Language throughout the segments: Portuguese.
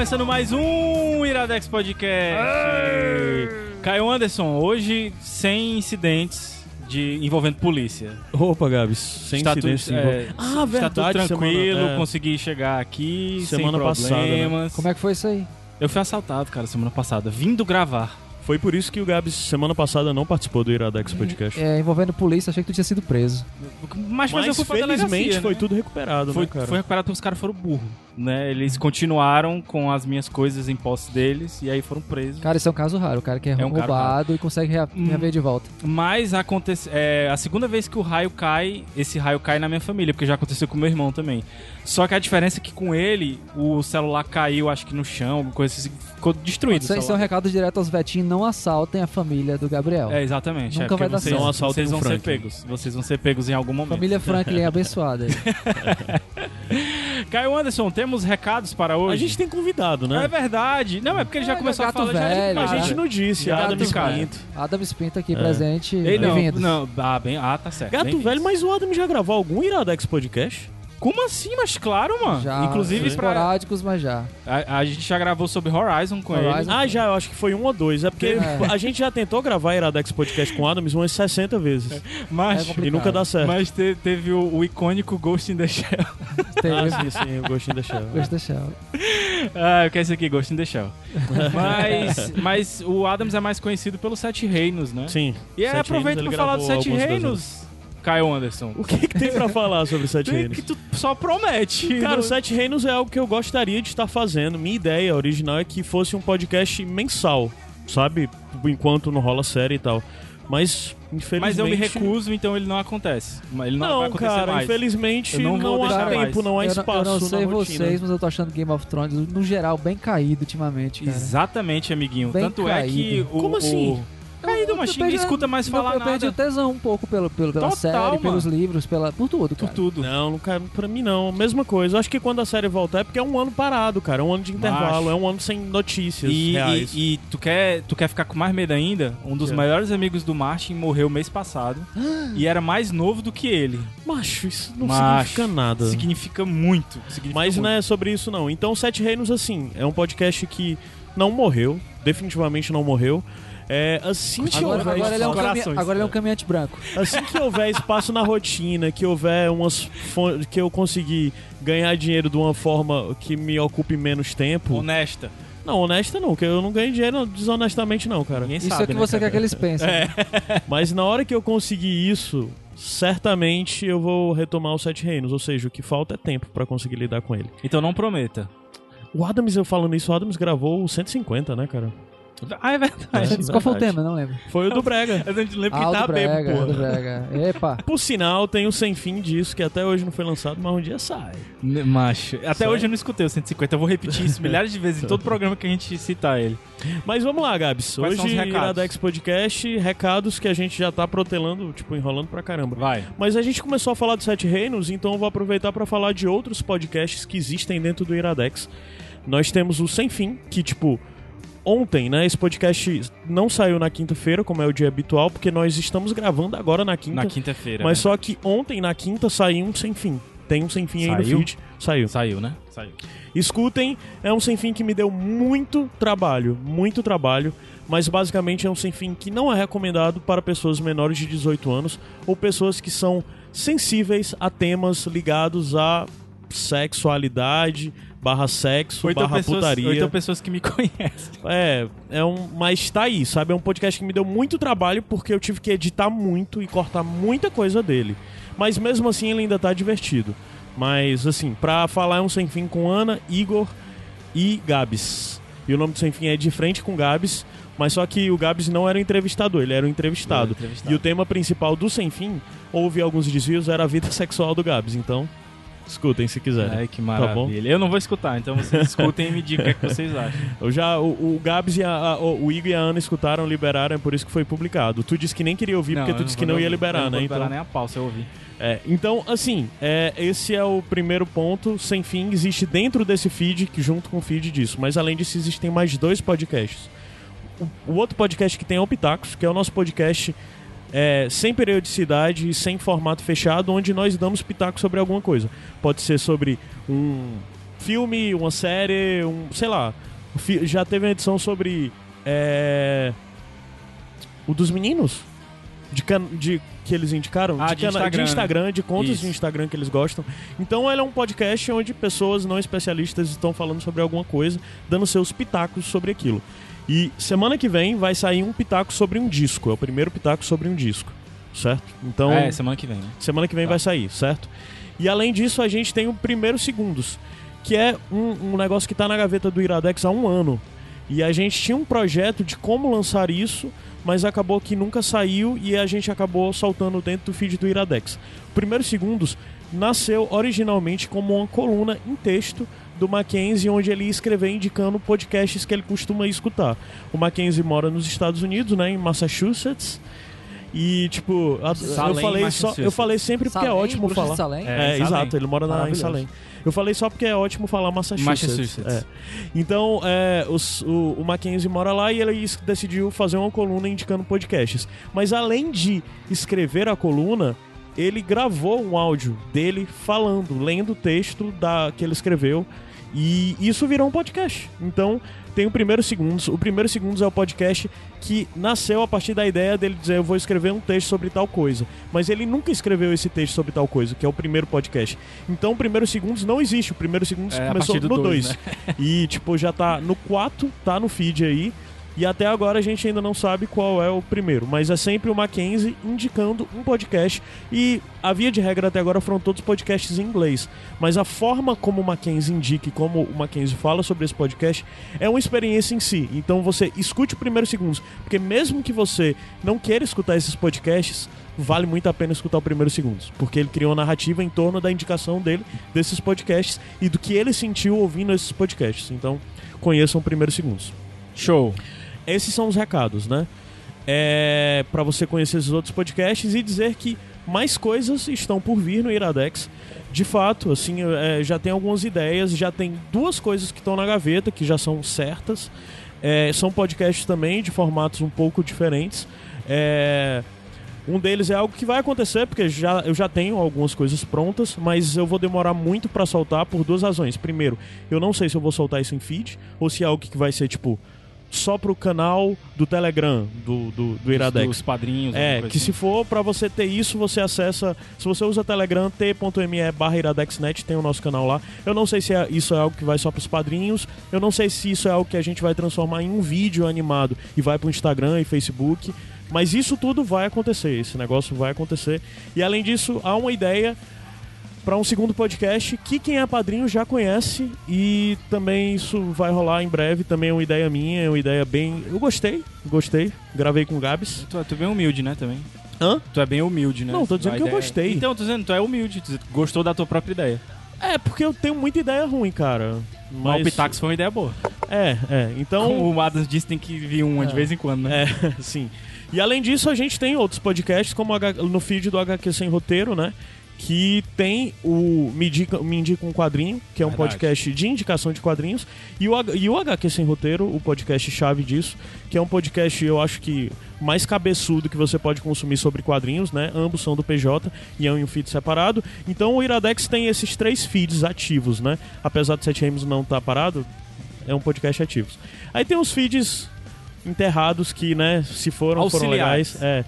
Começando mais um Iradex Podcast. Caio Anderson, hoje sem incidentes de envolvendo polícia. Opa, Gabs, sem está incidentes. Tudo, é, ah, verdade. Está tudo tranquilo, semana, é. consegui chegar aqui semana sem problemas. Passada, né? Como é que foi isso aí? Eu fui assaltado, cara, semana passada, vindo gravar. Foi por isso que o Gabs, semana passada, não participou do Iradex Podcast. É, envolvendo polícia, achei que tu tinha sido preso. Mas, mas, mas eu fui felizmente foi né? tudo recuperado, foi, né, cara? Foi recuperado porque os caras foram burros né? Eles continuaram com as minhas coisas em posse deles e aí foram presos. Cara, isso é um caso raro. O cara que é, é um roubado e consegue hum. reaver de volta. Mas acontece, é, a segunda vez que o raio cai, esse raio cai na minha família, porque já aconteceu com meu irmão também. Só que a diferença é que com ele, o celular caiu, acho que no chão, alguma coisa assim, ficou destruído. Isso, isso é um recado direto aos Vetinhos, não assaltem a família do Gabriel. É, exatamente. Nunca é, vai dar vocês, certo. Não assaltem vocês vão ser pegos. Vocês vão ser pegos em algum momento. Família Franklin é abençoada. Caio Anderson, temos recados para hoje? A gente tem convidado, né? É verdade. Não, é porque ele já é, começou a falar. Velho, já, a gente não disse. Gato Adam Spinto. Adam Spinto aqui é. presente. Ei, não, não, ah, bem, ah, tá certo. Gato velho, mas o Adam já gravou algum Iradex Podcast? Como assim? Mas claro, mano. Já, Inclusive esporádicos, pra... mas já. A, a, gente já gravou sobre Horizon com Horizon. ele. Ah, já, eu acho que foi um ou dois. É porque é. a gente já tentou gravar Iradex Podcast com Adams umas 60 vezes. Mas, é e nunca dá certo. Mas te, teve o, o, icônico Ghost in the Shell. Teve. Ah, sim, sim, o Ghost in the Shell. Ghost in the Shell. Ah, eu quero esse aqui, Ghost in the Shell. mas, mas o Adams é mais conhecido pelos Sete Reinos, né? Sim. E aí, aproveita pra falar dos Sete Reinos. Caio Anderson. O que, que tem pra falar sobre Sete Reinos? que tu só promete. Cara, o Sete Reinos é algo que eu gostaria de estar fazendo. Minha ideia original é que fosse um podcast mensal, sabe? Enquanto não rola série e tal. Mas, infelizmente... Mas eu me recuso, então ele não acontece. Ele não, não vai acontecer cara, mais. infelizmente não, não há tempo, mais. não há espaço Eu não, eu não sei vocês, mas eu tô achando Game of Thrones, no geral, bem caído ultimamente, cara. Exatamente, amiguinho. Bem Tanto caído. é que o... Como assim? O caído, mas ninguém escuta mais falar eu nada. Eu perdi o tesão um pouco pelo, pelo, pela Total, série, mano. pelos livros, pela, por tudo, cara. Por tudo. Não, cara, pra mim não. Mesma coisa. Eu acho que quando a série voltar é porque é um ano parado, cara. É um ano de intervalo, Macho. é um ano sem notícias e, reais. E, e, tu, quer, tu quer ficar com mais medo ainda? Um dos é. melhores amigos do Martin morreu mês passado e era mais novo do que ele. Macho, isso não Macho, significa nada. Significa muito. Significa Mas muito. não é sobre isso, não. Então, Sete Reinos, assim, é um podcast que não morreu. Definitivamente não morreu. É, assim que agora, houver agora, ele é um agora ele é um caminhante branco. Assim que houver espaço na rotina, que houver umas que eu conseguir ganhar dinheiro de uma forma que me ocupe menos tempo. Honesta. Não, honesta não, que eu não ganho dinheiro desonestamente não, cara. Ninguém isso sabe, é que né, você cara? quer que eles pensem. É. Mas na hora que eu conseguir isso, certamente eu vou retomar os Sete Reinos, ou seja, o que falta é tempo para conseguir lidar com ele. Então não prometa. O Adams, eu falando isso, o Adams gravou o 150, né, cara? Ah, é verdade. Qual foi o tema? Não lembro. Foi o do Brega. A gente lembra ah, que tá bebo, porra. Do Brega. Epa. Por sinal, tem o Sem Fim disso, que até hoje não foi lançado, mas um dia sai. Macho. Até sai. hoje eu não escutei o 150. Eu vou repetir isso milhares de vezes em todo programa que a gente citar ele. Mas vamos lá, Gabs. Quais hoje, Iradex Podcast, recados que a gente já tá protelando, tipo, enrolando pra caramba. Vai. Mas a gente começou a falar dos Sete Reinos, então eu vou aproveitar para falar de outros podcasts que existem dentro do Iradex. Nós temos o Sem Fim, que, tipo, ontem, né? Esse podcast não saiu na quinta-feira, como é o dia habitual, porque nós estamos gravando agora na quinta. Na quinta-feira. Mas né? só que ontem, na quinta, saiu um sem fim. Tem um sem fim saiu? aí no feed. Saiu. Saiu, né? Saiu. Escutem, é um sem fim que me deu muito trabalho, muito trabalho, mas basicamente é um sem fim que não é recomendado para pessoas menores de 18 anos ou pessoas que são sensíveis a temas ligados à sexualidade, barra sexo, oito barra pessoas, putaria. Oito pessoas que me conhecem. É, é um, mas tá aí, sabe? É um podcast que me deu muito trabalho porque eu tive que editar muito e cortar muita coisa dele. Mas mesmo assim ele ainda tá divertido. Mas assim, pra falar é um sem fim com Ana, Igor e Gabs. E o nome do Sem Fim é De Frente com Gabs, mas só que o Gabs não era o entrevistador, ele era o entrevistado. Ele era o entrevistado. E o tema principal do Sem Fim, houve alguns desvios, era a vida sexual do Gabs. Então, escutem se quiserem. Ai, que Tá bom. maravilha. Eu não vou escutar, então vocês escutem e me digam o que, é que vocês acham. Eu já, o, o Gabs e a, a- o Igor e a Ana escutaram, liberaram, é por isso que foi publicado. Tu disse que nem queria ouvir, porque tu disse que não ia ouvir. liberar, eu não né? Então, liberar nem a pau se eu ouvir. é, então, assim, é, esse é o primeiro ponto. Sem fim existe dentro desse feed, que junto com o feed disso. Mas além disso, existem mais dois podcasts. O, o outro podcast que tem é o Pitacos, que é o nosso podcast é, sem periodicidade e sem formato fechado, onde nós damos pitacos sobre alguma coisa. Pode ser sobre um filme, uma série, um. sei lá. Já teve uma edição sobre. é, o dos meninos? De, can- de que eles indicaram? Ah, de cana- Instagram, né? Instagram, de contas Isso. de Instagram que eles gostam. Então ele é um podcast onde pessoas não especialistas estão falando sobre alguma coisa, dando seus pitacos sobre aquilo. E semana que vem vai sair um pitaco sobre um disco. É o primeiro pitaco sobre um disco. Certo? Então. É, semana que vem, né? Semana que vem Tá. vai sair, certo? E além disso, a gente tem o Primeiro Segundos, que é um, um negócio que tá na gaveta do Iradex há um ano. E a gente tinha um projeto de como lançar isso, mas acabou que nunca saiu e a gente acabou soltando dentro do feed do Iradex. O Primeiro Segundos nasceu originalmente como uma coluna em texto do Mackenzie, onde ele ia escrever indicando podcasts que ele costuma escutar. O Mackenzie mora nos Estados Unidos, né, em Massachusetts. E, tipo, a- eu Salem, falei só, eu falei sempre porque é Salem, ótimo Bruxa de falar. Salem. É, É, em Salem. exato, ele mora na, em. Salem. Eu falei só porque é ótimo falar Massachusetts. Massachusetts. É. Então, é, os- o, o Mackenzie mora lá e ele decidiu fazer uma coluna indicando podcasts. Mas além de escrever a coluna, ele gravou um áudio dele falando, lendo o texto da, que ele escreveu. E isso virou um podcast. Então, tem o Primeiro Segundos. O Primeiro Segundos é o podcast que nasceu a partir da ideia dele dizer eu vou escrever um texto sobre tal coisa. Mas ele nunca escreveu esse texto sobre tal coisa, que é o primeiro podcast. Então, o Primeiro Segundos não existe. O Primeiro Segundos É, começou no dois, 2. E, tipo, já tá no 4, tá no feed aí. E até agora a gente ainda não sabe qual é o primeiro, mas é sempre o Mackenzie indicando um podcast. E a via de regra até agora foram todos podcasts em inglês. Mas a forma como o Mackenzie indica e como o Mackenzie fala sobre esse podcast é uma experiência em si. Então você escute o primeiro segundos, porque mesmo que você não queira escutar esses podcasts, vale muito a pena escutar o primeiro segundos, porque ele criou uma narrativa em torno da indicação dele desses podcasts e do que ele sentiu ouvindo esses podcasts. Então, conheçam o primeiro segundos. Show. Esses são os recados, né? É, para você conhecer esses outros podcasts e dizer que mais coisas estão por vir no Iradex. De fato, assim, é, já tem algumas ideias, já tem duas coisas que estão na gaveta que já são certas. É, são podcasts também de formatos um pouco diferentes. É, um deles é algo que vai acontecer, porque já, eu já tenho algumas coisas prontas, mas eu vou demorar muito pra soltar por duas razões. Primeiro, eu não sei se eu vou soltar isso em feed, ou se é algo que vai ser, tipo, só pro canal do Telegram, do, do, do Iradex. Os padrinhos. É, que se assim. for pra você ter isso, você acessa. Se você usa Telegram, t.me barra iradexnet, tem o nosso canal lá. Eu não sei se é- isso é algo que vai só pros padrinhos. Eu não sei se isso é algo que a gente vai transformar em um vídeo animado e vai pro Instagram e Facebook. Mas isso tudo vai acontecer, esse negócio vai acontecer. E além disso, há uma ideia para um segundo podcast que quem é padrinho já conhece e também isso vai rolar em breve. Também é uma ideia minha, é uma ideia bem. Eu gostei, gostei. Gravei com o Gabs. Tu, tu é bem humilde, né, também? Hã? Tu é bem humilde, né? Não, tô dizendo A que eu ideia- gostei. Então, tô dizendo, tu é humilde. Tu gostou da tua própria ideia. É, porque eu tenho muita ideia ruim, cara. Mas o Pitax foi uma ideia boa. É, é. Então. Como o Adams disse, tem que vir uma de É. vez em quando, né? É, sim. E além disso, a gente tem outros podcasts, como no feed do HQ Sem Roteiro, né? Que tem o Me Indica, Me Indica um Quadrinho, que é um Verdade. podcast de indicação de quadrinhos, e o, e o HQ Sem Roteiro, o podcast chave disso, que é um podcast, eu acho que mais cabeçudo que você pode consumir sobre quadrinhos, né? Ambos são do PJ e é um feed separado. Então o Iradex tem esses três feeds ativos, né? Apesar do 7 Games não estar parado, é um podcast ativo. Aí tem os feeds enterrados que, né, se foram, foram Auxiliares. legais. É,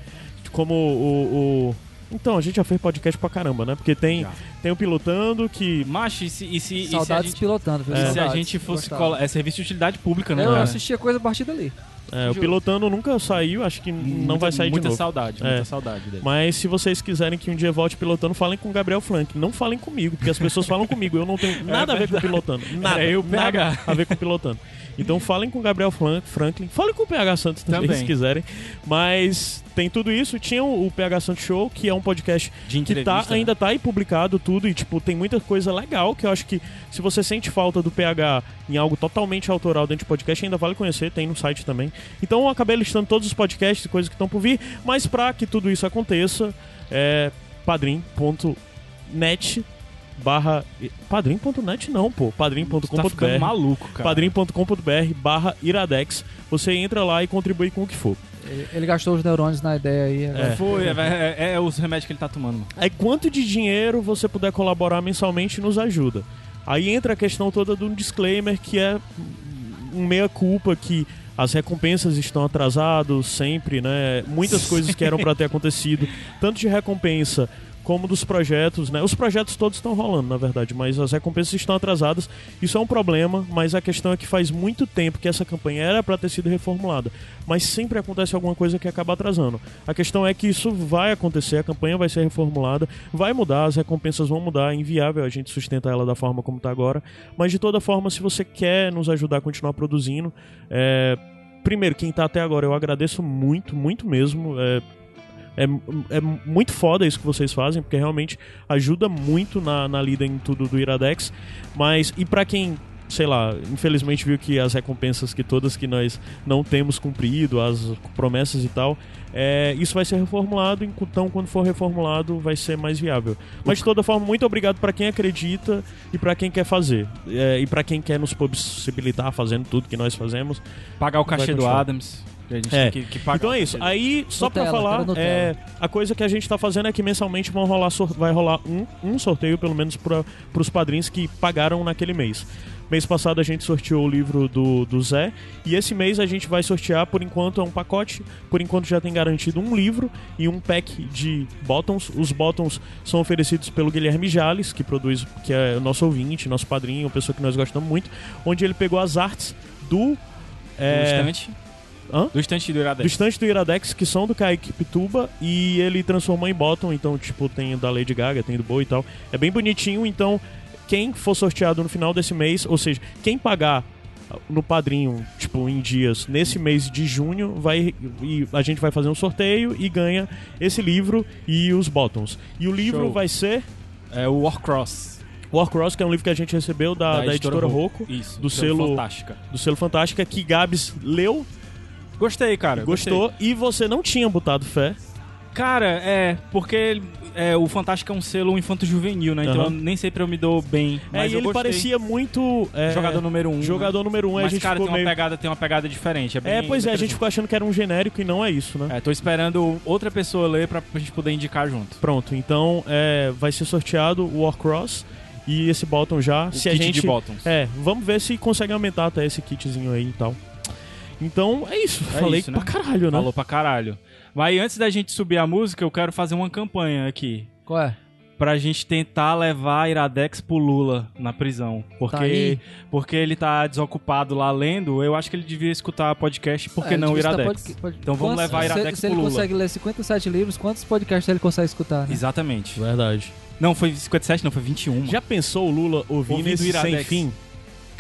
como o, o- Então, a gente já fez podcast pra caramba, né? Porque tem, Já. Tem o Pilotando, que Macho, e se, e se, e se a Saudades gente, pilotando, e se a Saudades. gente fosse... Cola- É serviço de utilidade pública, né? Eu cara? assistia coisa a partir dali. é, o. Pilotando nunca saiu, acho que não Muita- vai sair de Muita novo. saudade, É. muita saudade dele. Mas se vocês quiserem que um dia volte pilotando, falem com o Gabriel Frank. Não falem comigo, porque as pessoas falam comigo. Eu não tenho nada a ver com pilotando. Nada. É eu, nada a ver com pilotando. Então falem com o Gabriel Fran- Franklin. Falem com o PH Santos também, Também. se quiserem. Mas tem tudo isso. Tinha o o PH Santos Show, que é um podcast De que tá, né? ainda tá aí publicado tudo. E, tipo, tem muita coisa legal que eu acho que se você sente falta do PH em algo totalmente autoral dentro de podcast, ainda vale conhecer. Tem no site também. Então eu acabei listando todos os podcasts e coisas que estão por vir. Mas pra que tudo isso aconteça, é padrim.net barra... Padrim.net não, pô. Tá ficando Padrim.com.br maluco, cara. padrim.com.br barra iradex. Você entra lá e contribui com o que for. Ele, ele gastou os neurônios na ideia aí. agora. Foi, é, é- é os remédios que ele tá tomando. mano. Aí quanto de dinheiro você puder colaborar mensalmente nos ajuda. Aí entra a questão toda do disclaimer que é um meia culpa que as recompensas estão atrasadas sempre, né? Muitas coisas que eram para ter acontecido, tanto de recompensa como dos projetos, né? Os projetos todos estão rolando, na verdade, mas as recompensas estão atrasadas. Isso é um problema, mas a questão é que faz muito tempo que essa campanha era para ter sido reformulada, mas sempre acontece alguma coisa que acaba atrasando. A questão é que isso vai acontecer, a campanha vai ser reformulada, vai mudar, as recompensas vão mudar, é inviável a gente sustentar ela da forma como está agora, mas de toda forma, se você quer nos ajudar a continuar produzindo, é, primeiro, quem tá até agora, eu agradeço muito, muito mesmo. É, é, é muito foda isso que vocês fazem, porque realmente ajuda muito na, na lida em tudo do Iradex. Mas, e pra quem, sei lá, infelizmente viu que as recompensas que todas que nós não temos cumprido, as promessas e tal, é, isso vai ser reformulado, então quando for reformulado vai ser mais viável. Mas de toda forma, muito obrigado pra quem acredita e pra quem quer fazer. É, e pra quem quer nos possibilitar fazendo tudo que nós fazemos. Pagar o cachê do. Adams. Que a gente É. tem que, que pagar Então é isso. Aí, só pra Nutella, falar, é, a coisa que a gente tá fazendo é que mensalmente vão rolar vai rolar um, um sorteio, pelo menos, para pros padrinhos que pagaram naquele mês. Mês passado a gente sorteou o livro do, do Zé. E esse mês a gente vai sortear, por enquanto, é um pacote. Por enquanto já tem garantido um livro e um pack de bottoms. Os bottoms são oferecidos pelo Guilherme Jales, que produz, que é o nosso ouvinte, nosso padrinho, uma pessoa que nós gostamos muito. Onde ele pegou as artes do. Do É, estante. Hã? Do estante do do Iradex. estante do Iradex, que são do Kaique Pituba, e ele transformou em bottom, então, tipo, tem da Lady Gaga, tem do Boa e tal. É bem bonitinho, então, quem for sorteado no final desse mês, ou seja, quem pagar no padrinho, tipo, em dias, nesse mês de junho, vai e a gente vai fazer um sorteio e ganha esse livro e os bottoms. E o livro Show. vai ser É o Warcross. Warcross, que é um livro que a gente recebeu da, da, editora, Rocco, Isso. do selo- Fantástica. do selo Fantástica, que Gabs leu, Gostei, cara. gostou, e você não tinha botado fé. Cara, é, porque é, o Fantástico é um selo infanto-juvenil, né? Então Aham. eu nem sempre eu me dou bem. É, Mas e eu ele gostei. parecia muito. é, jogador número um. Jogador número um, né? a Mas, gente cara, tem uma, meio. pegada, tem uma pegada diferente. É, É, pois é, a gente ficou achando que era um genérico e não é isso, né? É, tô esperando outra pessoa ler pra gente poder indicar junto. Pronto, então é, vai ser sorteado o Warcross e esse bottom já. O se a kit gente. de bottoms. É, vamos ver se consegue aumentar até esse kitzinho aí e tal. Então é isso. É Falei isso, né? pra caralho, né? Falou pra caralho. Mas antes da gente subir a música, eu quero fazer uma campanha aqui. Qual é? Pra gente tentar levar Iradex pro Lula na prisão. Porque, Tá porque ele tá desocupado lá lendo, eu acho que ele devia escutar podcast, por que É, não Iradex? pod- pod- Então vamos Quantos- levar se- Iradex Se ele pro Lula. consegue ler 57 livros, quantos podcasts ele consegue escutar? Né? Exatamente. Verdade. Não, foi 57, não, foi 21. Já pensou o Lula ouvindo, Ouvindo esse sem Iradex. fim?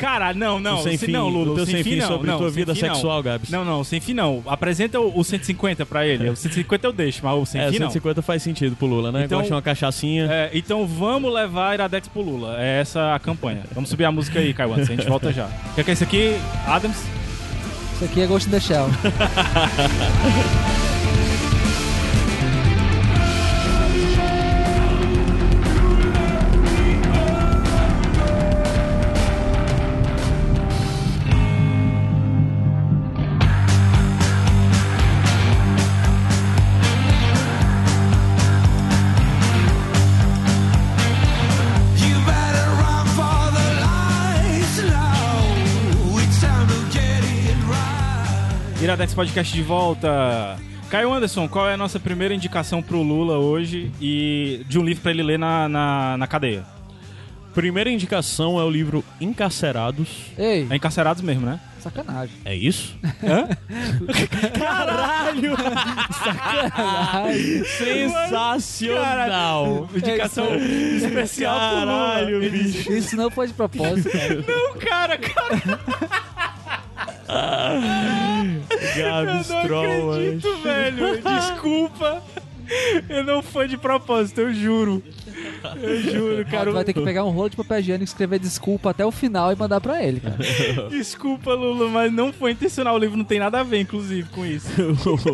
Caralho, não, não. o sem se- fim, não, Lula, o teu sem fim, não, sobre não, tua sem vida fim, não. sexual, Gabs. Não, não, sem fim não. Apresenta o, o 150 pra ele. O 150 eu deixo, mas o sem é, fim não. 150 faz sentido pro Lula, né? Então- Gosta de uma cachaçinha. É, então vamos levar Iradex pro Lula. É essa a campanha. Vamos subir a música aí, Caio Anderson. A gente volta já. O que é que é isso aqui? Adams? Isso aqui é Ghost in the Shell. Iradex Podcast de volta. Caio Anderson, qual é a nossa primeira indicação pro Lula hoje e de um livro pra ele ler na, na, na cadeia? Primeira indicação é o livro Encarcerados. Ei, É encarcerados mesmo, né? sacanagem. É isso? Hã? Caralho! Sacanagem. Sensacional! Indicação especial pro Lula. Caralho, bicho. Isso não foi de propósito, cara. Não, cara, cara, Gabs eu não Troll, acredito, velho. Desculpa. Eu não foi de propósito, eu juro. Eu juro, cara. Tu vai ter que pegar um rolo de papel higiênico, escrever desculpa até o final e mandar pra ele, cara. Desculpa, Lula, mas não foi intencional. O livro não tem nada a ver, inclusive, com isso.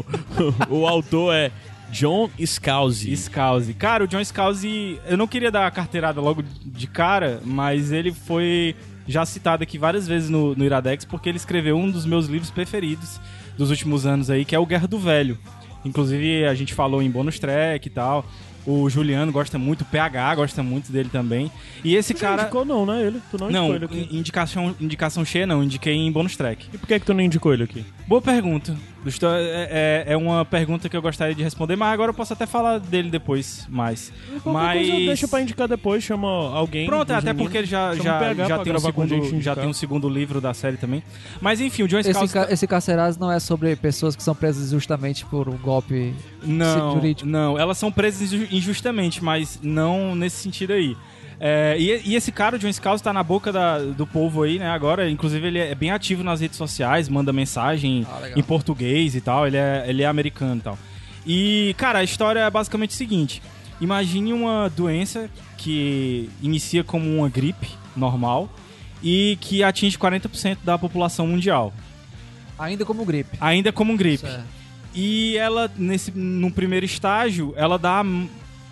o autor é John Scalzi. Scalzi. Cara, o John Scalzi, eu não queria dar a carteirada logo de cara, mas ele foi já citado aqui várias vezes no, no Iradex, porque ele escreveu um dos meus livros preferidos dos últimos anos aí, que é o Guerra do Velho. Inclusive, a gente falou em bônus track e tal. O Juliano gosta muito, o PH gosta muito dele também. E esse Você cara. indicou não, né, ele? Tu não, Não, indicou ele aqui. indicação, indicação cheia não, indiquei em bônus track. E por que, que tu não indicou ele aqui? Boa pergunta. Gostou? É, é- é uma pergunta que eu gostaria de responder, mas agora eu posso até falar dele depois mais. Mas deixa pra indicar depois, chama alguém. Pronto, dos até meninos. porque ele já, já, já, tem um segundo, já tem um segundo livro da série também. Mas enfim, o John Esse, Scalzi... ca esse carcerário não é sobre pessoas que são presas justamente por um golpe Não, jurídico. não, elas são presas inju- injustamente, mas não nesse sentido aí. É, e, e esse cara, o John Scalzi, tá na boca da- do povo aí, né, agora. Inclusive, ele é bem ativo nas redes sociais, manda mensagem Ah, em português e tal. Ele é, ele é americano e tal. E, cara, a história é basicamente o seguinte. Imagine uma doença que inicia como uma gripe normal e que atinge 40% da população mundial. Ainda como gripe. Ainda como gripe. Certo. E ela, nesse, no primeiro estágio, ela dá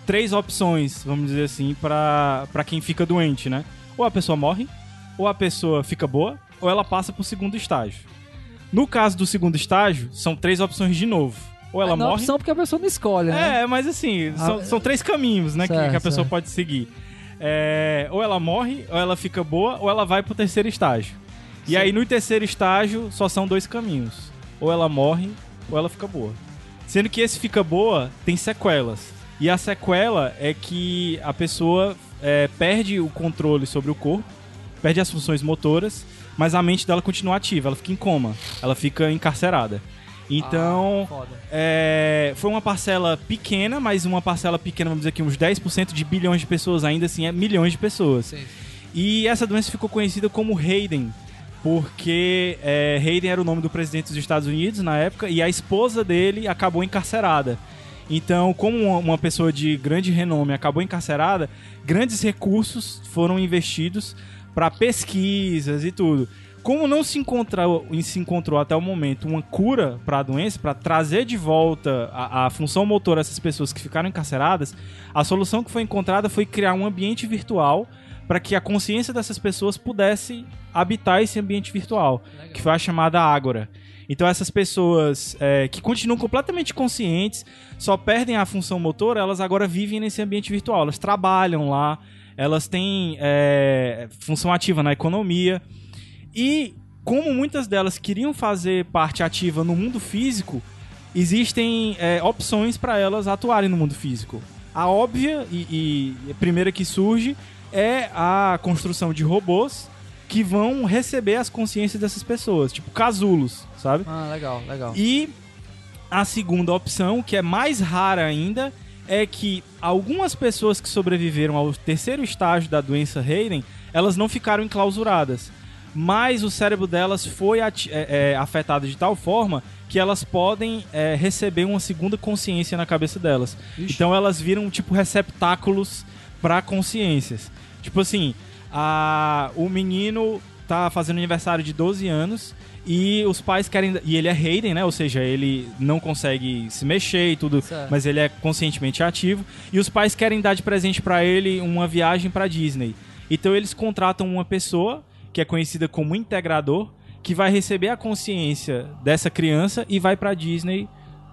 três opções, vamos dizer assim, pra pra quem fica doente, né? Ou a pessoa morre, ou a pessoa fica boa, ou ela passa pro segundo estágio. No caso do segundo estágio, são três opções de novo. Ou ela não é morre. opção porque a pessoa não escolhe, né? É, mas assim, são, Ah, são três caminhos, né, que, certo, que a pessoa certo. pode seguir. É, ou ela morre, ou ela fica boa, ou ela vai pro terceiro estágio. E aí no terceiro estágio só são dois caminhos. Ou ela morre, ou ela fica boa. Sendo que esse fica boa tem sequelas. E a sequela é que a pessoa é, perde o controle sobre o corpo, perde as funções motoras, mas a mente dela continua ativa, ela fica em coma, ela fica encarcerada. Então, Ah, é, foi uma parcela pequena, mas uma parcela pequena, vamos dizer aqui, uns 10% de bilhões de pessoas, ainda assim é milhões de pessoas. Sim. E essa doença ficou conhecida como Hayden, porque é, Hayden era o nome do presidente dos Estados Unidos na época, e a esposa dele acabou encarcerada. Então, como uma- pessoa de grande renome acabou encarcerada, grandes recursos foram investidos para pesquisas e tudo. Como não se encontrou, se encontrou até o momento uma cura para a doença, para trazer de volta a, a função motora dessas pessoas que ficaram encarceradas, a solução que foi encontrada foi criar um ambiente virtual para que a consciência dessas pessoas pudesse habitar esse ambiente virtual, que foi a chamada Ágora. Então essas pessoas é, que continuam completamente conscientes, só perdem a função motora, elas agora vivem nesse ambiente virtual. Elas trabalham lá, elas têm é, função ativa na economia. E como muitas delas queriam fazer parte ativa no mundo físico, existem é, opções para elas atuarem no mundo físico. A óbvia e, e primeira que surge é a construção de robôs que vão receber as consciências dessas pessoas, tipo casulos, sabe? Ah, legal, legal. E a segunda opção, que é mais rara ainda, é que algumas pessoas que sobreviveram ao terceiro estágio da doença Hayden, elas não ficaram enclausuradas. Mas o cérebro delas foi é, é, afetado de tal forma que elas podem é, receber uma segunda consciência na cabeça delas. Ixi. Então elas viram tipo receptáculos para consciências. Tipo assim, a, o menino tá fazendo aniversário de 12 anos e os pais querem. E ele é Hayden, né? Ou seja, ele não consegue se mexer e tudo, Certo. mas ele é conscientemente ativo. E os pais querem dar de presente pra ele uma viagem pra Disney. Então eles contratam uma pessoa que é conhecida como integrador, que vai receber a consciência dessa criança e vai pra Disney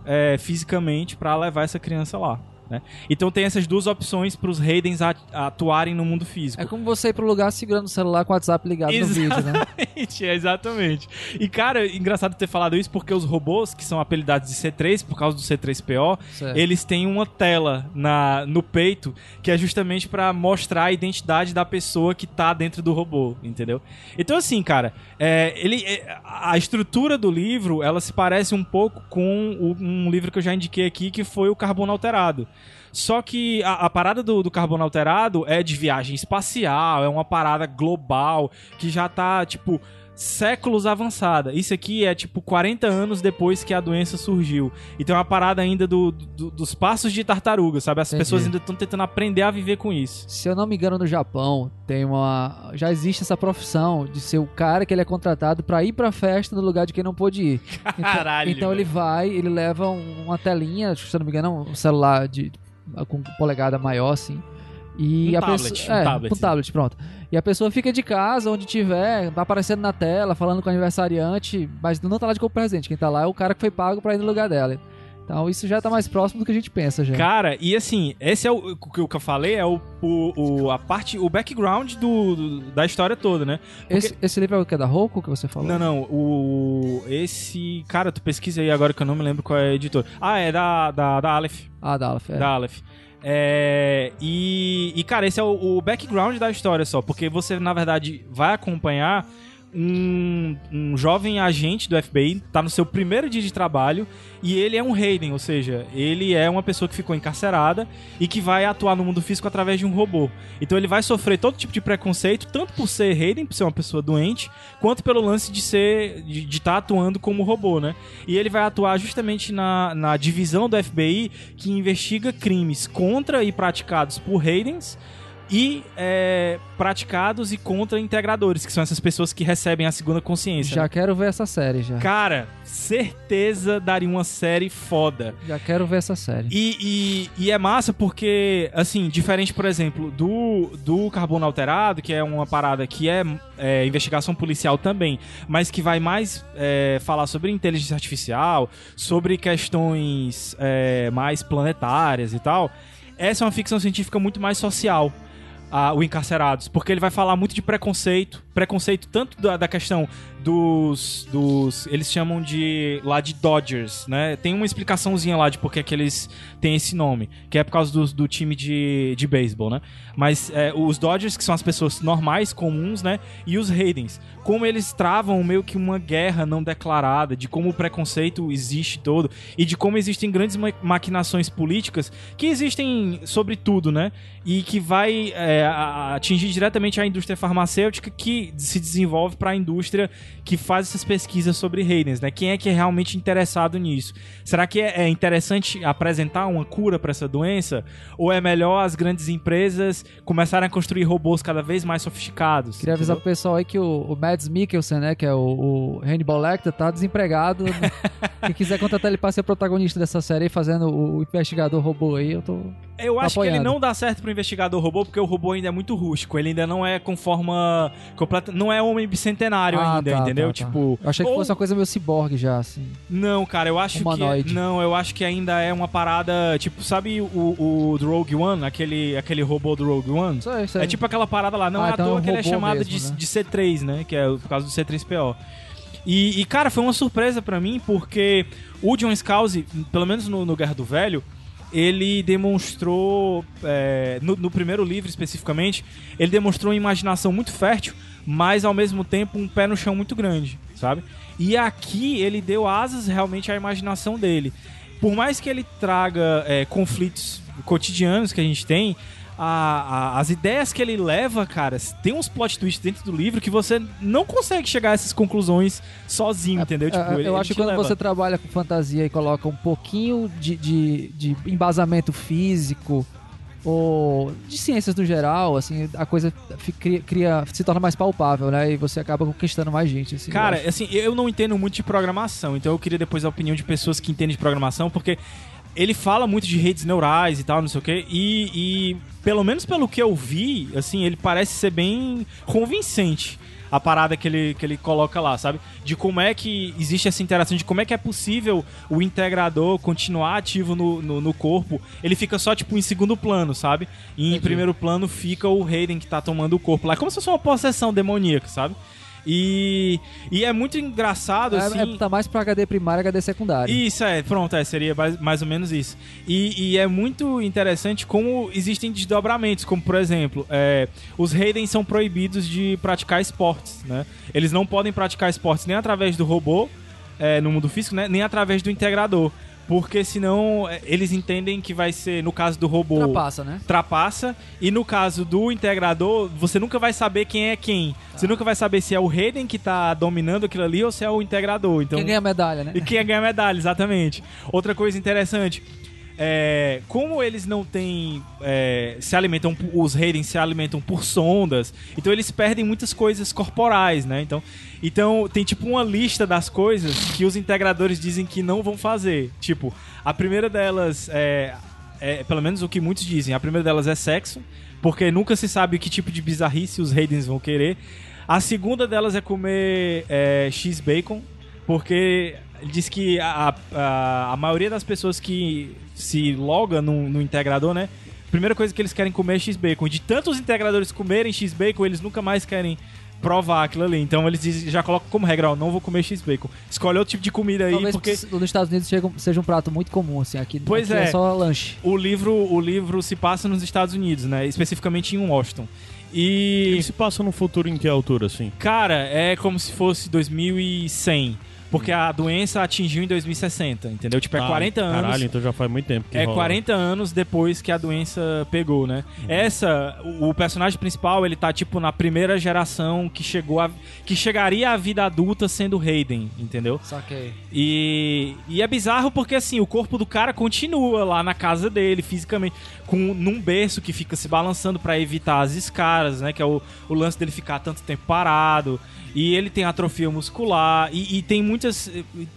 é, fisicamente pra levar essa criança lá. Né? Então tem essas duas opções para os Raidens atuarem no mundo físico. É como você ir pro lugar segurando o celular com o WhatsApp ligado no vídeo, né? Exatamente, é, exatamente. E, cara, engraçado ter falado isso porque os robôs, que são apelidados de C3 por causa do C3PO, Certo. eles têm uma tela na, no peito que é justamente pra mostrar a identidade da pessoa que tá dentro do robô, entendeu? Então, assim, cara, é, ele, é, a estrutura do livro, ela se parece um pouco com o- um livro que eu já indiquei aqui, que foi o Carbono Alterado. Só que a, a parada do, do carbono alterado é de viagem espacial, é uma parada global que já tá, tipo, séculos avançada. Isso aqui é, tipo, 40 anos depois que a doença surgiu. E tem uma parada ainda do, do- dos passos de tartaruga, sabe? As Entendi. pessoas ainda estão tentando aprender a viver com isso. Se eu não me engano, no Japão tem uma. Já existe essa profissão de ser o cara que ele é contratado pra ir pra festa no lugar de quem não pôde ir. Então- Caralho, Então, ele vai, ele leva um- uma telinha, se eu não me engano, um celular de, com polegada maior, assim. E Um a tablet, pessoa, um é, tablet, um tablet, pronto. E a pessoa fica de casa, onde tiver, tá aparecendo na tela, falando com o aniversariante, mas não tá lá de como presente. Quem tá lá é o cara que foi pago pra ir no lugar dela. Então isso já tá mais próximo do que a gente pensa já. Cara, e assim, esse é o, o que- eu falei, é o, o, o- a parte, o background do, do- da história toda, né? esse, esse livro é o que é da Roku que você falou? Não, não, o. Esse. Cara, tu pesquisa aí agora que eu não me lembro qual é a editora. Ah, é da, da, da Aleph. Ah, da Aleph, é. Da Aleph. É, e, e, cara, esse é o, o background da história só, porque você, na verdade, vai acompanhar um, um jovem agente do FBI, tá no seu primeiro dia de trabalho, e ele é um Raiden, ou seja, ele é uma pessoa que ficou encarcerada e que vai atuar no mundo físico através de um robô. Então ele vai sofrer todo tipo de preconceito, tanto por ser Raiden, por ser uma pessoa doente, quanto pelo lance de ser de estar atuando como robô, né? E ele vai atuar justamente na, na divisão do FBI que investiga crimes contra e praticados por Raidens e é, praticados e contra integradores, que são essas pessoas que recebem a segunda consciência. Já né? quero ver essa série, já. Cara, certeza daria uma série foda. Já quero ver essa série. E, e, e é massa porque, assim, diferente, por exemplo, do, do Carbono Alterado, que é uma parada que é, é, investigação policial também, mas que vai mais é, falar sobre inteligência artificial, sobre questões é, mais planetárias e tal, essa é uma ficção científica muito mais social. A- o Encarcerados, porque ele vai falar muito de preconceito, preconceito tanto da, da questão dos, dos, eles chamam de lá de Dodgers, né? Tem uma explicaçãozinha lá de por que eles têm esse nome, que é por causa do, do time de, de beisebol, né? Mas é, os Dodgers, que são as pessoas normais, comuns, né? E os Raidens, como eles travam meio que uma guerra não declarada, de como o preconceito existe todo e de como existem grandes ma- maquinações políticas que existem sobre tudo, né? E que vai é, atingir diretamente a indústria farmacêutica que se desenvolve para a indústria que faz essas pesquisas sobre Raidens, né? Quem é que é realmente interessado nisso? Será que é é interessante apresentar uma cura para essa doença? Ou é melhor as grandes empresas começarem a construir robôs cada vez mais sofisticados? Queria avisar entendeu? pro pessoal aí que o, o Mads Mikkelsen, né, que é o, o Hannibal Lecter, tá desempregado. Quem quiser contratar ele pra ser protagonista dessa série aí, fazendo o, o investigador robô aí, eu tô... Eu acho que ele não dá certo pro investigador robô, porque o robô ainda é muito rústico. Ele ainda não é com forma completa. Não é homem bicentenário Ah, ainda, tá, entendeu? tá, tá. Tipo. Eu achei que ou- fosse uma coisa meio ciborgue já, assim. Não, cara, eu acho Humanoide. que. Não, eu acho que ainda é uma parada. Tipo, sabe o, o do Rogue One? Aquele, aquele robô do Rogue One? É tipo aquela parada lá. Não Ah, é à então é toa um que ele é chamado mesmo, de, né? de C3, né? Que é por causa do C3PO. E, e, cara, foi uma surpresa pra mim, porque o John Scalzi, pelo menos no, no Guerra do Velho, ele demonstrou, é, no, no primeiro livro especificamente, ele demonstrou uma imaginação muito fértil, mas ao mesmo tempo um pé no chão muito grande, sabe? E aqui ele deu asas realmente à imaginação dele. Por mais que ele traga é, conflitos cotidianos que a gente tem, a- a- as ideias que ele leva, cara, tem uns plot twists dentro do livro que você não consegue chegar a essas conclusões sozinho, entendeu? Tipo, É, ele- eu ele acho que quando leva. você trabalha com fantasia e coloca um pouquinho de, de, de embasamento físico ou de ciências no geral, assim, a coisa cria, cria- se torna mais palpável, né? E você acaba conquistando mais gente. Assim, eu Cara, acho. assim, eu não entendo muito de programação, então eu queria depois a opinião de pessoas que entendem de programação, porque ele fala muito de redes neurais e tal, não sei o quê, e, e pelo menos pelo que eu vi, assim, ele parece ser bem convincente. A parada que ele, que ele coloca lá, sabe? De como é que existe essa interação, de como é que é possível o integrador continuar ativo no, no, no corpo. Ele fica só, tipo, em segundo plano, sabe? E em Entendi. primeiro plano fica o Hayden que tá tomando o corpo lá. É como se fosse uma possessão demoníaca, sabe? E, e é muito engraçado, assim... É, é, tá mais pra HD primário e HD secundário. Isso, é, pronto, é, seria mais, mais ou menos isso. E, e é muito interessante como existem desdobramentos, como por exemplo, é, os Hayden são proibidos de praticar esportes, né? Eles não podem praticar esportes nem através do robô, é, no mundo físico, né? nem através do integrador. Porque senão é, eles entendem que vai ser, no caso do robô, Ultrapassa, né? trapaça. E no caso do integrador, você nunca vai saber quem é quem. Você nunca vai saber se é o Hayden que tá dominando aquilo ali ou se é o integrador. Então, Quem ganha medalha, né? e quem ganha medalha, exatamente. Outra coisa interessante. É, como eles não têm. é, se alimentam. Os Raidens se alimentam por sondas. Então eles perdem muitas coisas corporais, né? Então, então tem tipo uma lista das coisas que os integradores dizem que não vão fazer. Tipo, a primeira delas é. é, pelo menos o que muitos dizem. A primeira delas é sexo. Porque nunca se sabe que tipo de bizarrice os Raidens vão querer. A segunda delas é comer é, X-Bacon. Porque ele diz que a, a, a maioria das pessoas que se loga no, no integrador, né? A primeira coisa que eles querem comer é X-Bacon. De tantos integradores comerem X-Bacon, eles nunca mais querem provar aquilo ali. Então eles dizem- já colocam como regra, ó, não vou comer X-Bacon. Escolhe outro tipo de comida aí, Talvez porque nos Estados Unidos chega- seja um prato muito comum, assim. Aqui, Pois aqui é. é só lanche. o livro, o livro se passa nos Estados Unidos, né? Especificamente em Washington. E... Ele se passa no futuro em que altura, assim? Cara, é como se fosse 2100. Porque a doença atingiu em 2060, entendeu? Tipo, é Ah, 40 anos. Caralho, então já faz muito tempo que É rola. 40 anos depois que a doença pegou, né? Essa, o, o personagem principal, ele tá tipo na primeira geração que chegou a, que chegaria à vida adulta sendo Hayden, entendeu? Saquei. E, e é bizarro porque assim, o corpo do cara continua lá na casa dele, fisicamente, com num berço que fica se balançando pra evitar as escaras, né? Que é o, o lance dele ficar tanto tempo parado. E ele tem atrofia muscular. E, e tem muitas.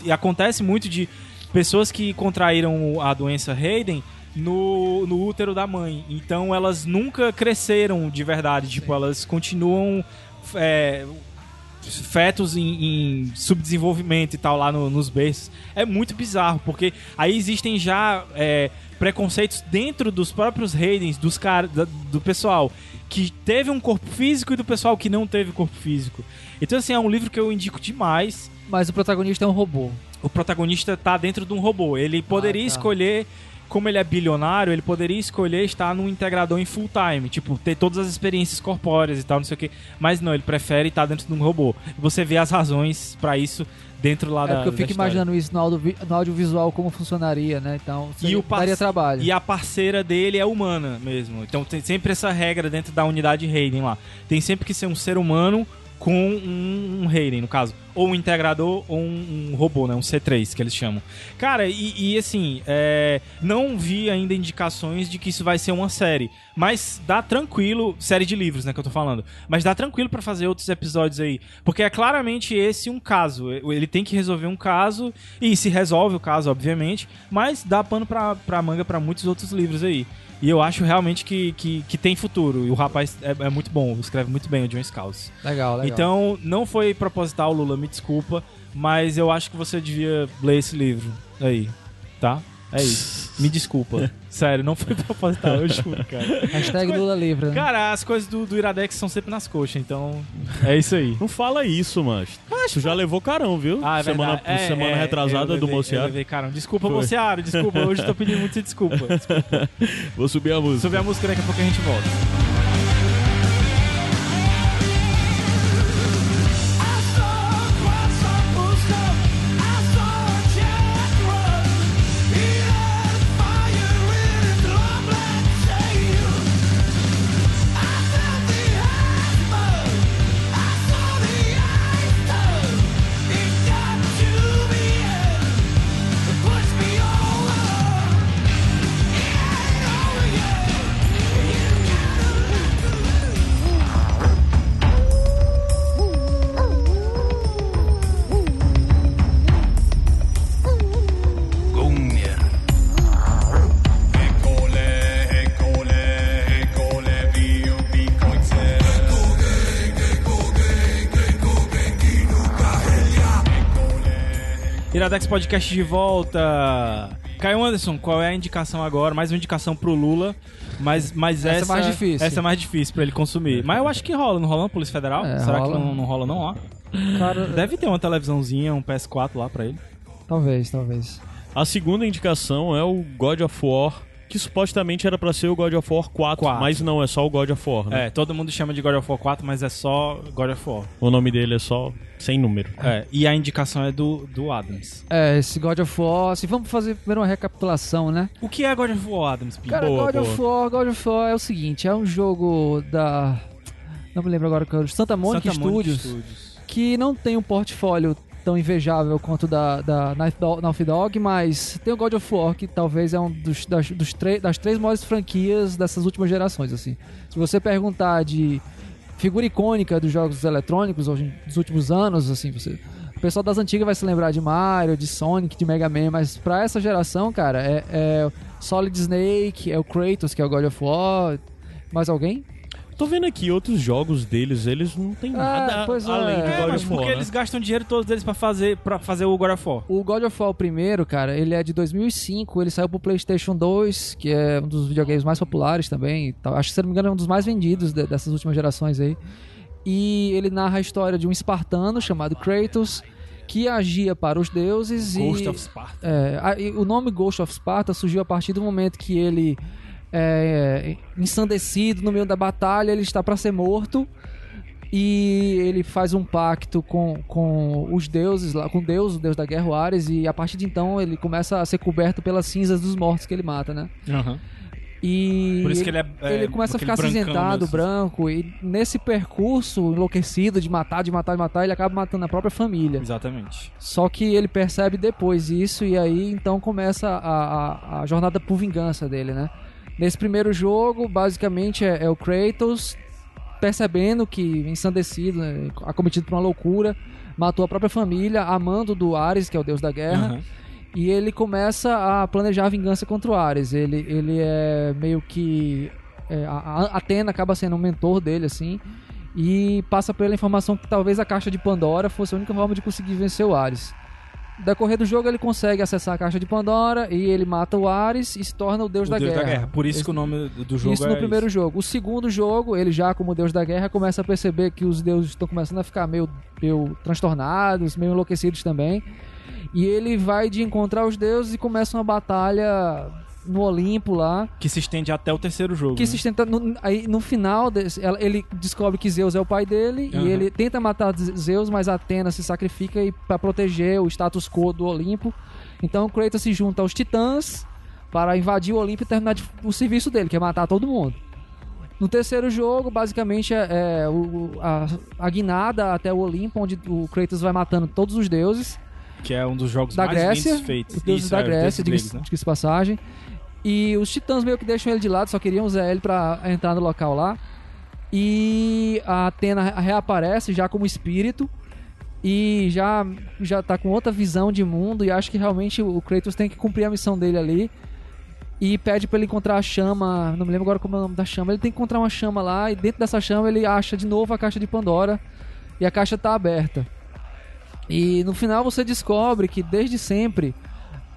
E acontece muito de pessoas que contraíram a doença Hayden no, no útero da mãe. Então elas nunca cresceram de verdade. Tipo, elas continuam. é, fetos em, em subdesenvolvimento e tal lá no- nos berços. É muito bizarro, porque aí existem já é, preconceitos dentro dos próprios Raidens, dos caras, da- do pessoal que teve um corpo físico e do pessoal que não teve corpo físico. Então, assim, é um livro que eu indico demais. Mas o protagonista é um robô. O protagonista tá dentro de um robô. Ele poderia tá. escolher, como ele é bilionário, ele poderia escolher estar num integrador em full time, tipo, ter todas as experiências corpóreas e tal, não sei o que. Mas não, ele prefere estar dentro de um robô. Você vê as razões pra isso dentro lá É da porque eu fico imaginando isso no, audio, no audiovisual como funcionaria, né? Então, E o daria trabalho. E a parceira dele é humana mesmo. Então tem sempre essa regra dentro da unidade Raiden lá. Tem sempre que ser um ser humano com um, um Raiden, no caso. Ou um integrador ou um, um robô, né? Um C3, que eles chamam. Cara, e, e, assim, é, não vi ainda indicações de que isso vai ser uma série. Mas dá tranquilo, série de livros, né, que eu tô falando. Mas dá tranquilo pra fazer outros episódios aí. Porque é claramente esse um caso. Ele tem que resolver um caso, e se resolve o caso, obviamente. Mas dá pano pra, pra manga pra muitos outros livros aí. E eu acho realmente que, que, que tem futuro. E o rapaz é, é muito bom, escreve muito bem o John Scouse. Legal, legal. Então, não foi proposital, Lula, me desculpa, mas eu acho que você devia ler esse livro aí, tá? É isso. Me desculpa. Sério, não foi proposital, eu juro, cara. Hashtag Lula livre. né? Cara, as coisas do, do Iradex são sempre nas coxas, então é isso aí. Não fala isso, mas. Tu já levou carão, viu? Ah, é semana verdade. É, semana é, retrasada eu do levei- eu levei, cara, desculpa, Foi. Mociaro, desculpa. Hoje eu tô pedindo muito desculpa. desculpa. Vou subir a música. Sobre a música, daqui a pouco a gente volta. Iradex Podcast de volta. Caio Anderson, qual é a indicação agora? Mais uma indicação pro Lula. Mas, mas Essa é essa, mais difícil. Essa é mais difícil pra ele consumir. Mas eu acho que rola, não rola na Polícia Federal? É, Será rola. que não, não rola não, ó? Cara, Deve ter uma televisãozinha, um PS4 lá pra ele. talvez, talvez. A segunda indicação é o God of War, que supostamente era pra ser o God of War 4, Quatro. mas não, é só o God of War, né? É, todo mundo chama de God of War 4, mas é só God of War. O nome dele é só sem número. É, e a indicação é do, do Adams. É, esse God of War, assim, vamos fazer primeiro uma recapitulação, né? O que é God of War, Adams? Pinho? Cara, Boa, God of boa. War, God of War é o seguinte, é um jogo da... Não me lembro agora, qual é o- Santa Mônica Santa Studios, Studios. que não tem um portfólio tão invejável quanto da, da Naughty Dog- Dog, mas tem o God of War, que talvez é um dos, das, dos das três maiores franquias dessas últimas gerações, assim. Se você perguntar de figura icônica dos jogos eletrônicos hoje, dos últimos anos, assim, você... O pessoal das antigas vai se lembrar de Mario, de Sonic, de Mega Man, mas pra essa geração, cara, é, é Solid Snake, é o Kratos, que é o God of War. Mais alguém? Tô vendo aqui outros jogos deles, eles não tem nada pois é. além do É, É, God mas of War, porque né? eles gastam dinheiro todos deles pra fazer, pra fazer o God of War. O God of War primeiro, cara, ele é de 2005, ele saiu pro PlayStation 2, que é um dos videogames mais populares também. Acho que, se não me engano, é um dos mais vendidos de- dessas últimas gerações aí. E ele narra a história de um espartano chamado Kratos, que agia para os deuses Ghost e... of Sparta. É, a- e o nome Ghost of Sparta surgiu a partir do momento que ele é ensandecido no meio da batalha, ele está para ser morto e ele faz um pacto com, com os deuses lá, com Deus, o deus da guerra, o Ares, e a partir de então ele começa a ser coberto pelas cinzas dos mortos que ele mata, né? Aham. E Por isso que ele é- é ele começa a ficar acinzentado, branco, e nesse percurso enlouquecido de matar, de matar, de matar, ele acaba matando a própria família. Exatamente. Só que ele percebe depois isso e aí então começa a, a, a jornada por vingança dele, né? Nesse primeiro jogo, basicamente é, é o Kratos percebendo que ensandecido, né, acometido por uma loucura, matou a própria família, amando do Ares, que é o deus da guerra, Aham. e ele começa a planejar a vingança contra o Ares. Ele, ele é meio que. é, a Atena acaba sendo um mentor dele, assim. E passa pela informação que talvez a caixa de Pandora fosse a única forma de conseguir vencer o Ares. Decorrer do jogo, ele consegue acessar a caixa de Pandora e ele mata o Ares e se torna o Deus, O da, Deus guerra. da Guerra. Por isso Esse- que o nome do jogo isso é no primeiro jogo. O segundo jogo, ele já como Deus da Guerra começa a perceber que os deuses estão começando a ficar meio, meio transtornados, meio enlouquecidos também. E ele vai de encontrar os deuses e começa uma batalha no Olimpo lá. Que se estende até o terceiro jogo. Que né? se tenta, no, aí no final, desse- ela- ele descobre que Zeus é o pai dele Aham. e ele tenta matar Zeus, mas Atena se sacrifica para proteger o status quo do Olimpo. Então Kratos se junta aos titãs para invadir o Olimpo e terminar de- o serviço dele, que é matar todo mundo. No terceiro jogo, basicamente é, é o- a, a guinada até o Olimpo, onde o Kratos vai matando todos os deuses Que é um dos jogos da mais Grécia, feitos. os deuses Isso, da é, Grécia, deuses diga-se né? passagem. E os titãs meio que deixam ele de lado, só queriam usar ele pra entrar no local lá. E a Atena reaparece já como espírito e já já tá com outra visão de mundo e acho que realmente o Kratos tem que cumprir a missão dele ali. E pede pra ele encontrar a chama, não me lembro agora como é o nome da chama. Ele tem que encontrar uma chama lá e dentro dessa chama ele acha de novo a caixa de Pandora e a caixa tá aberta. E no final você descobre que desde sempre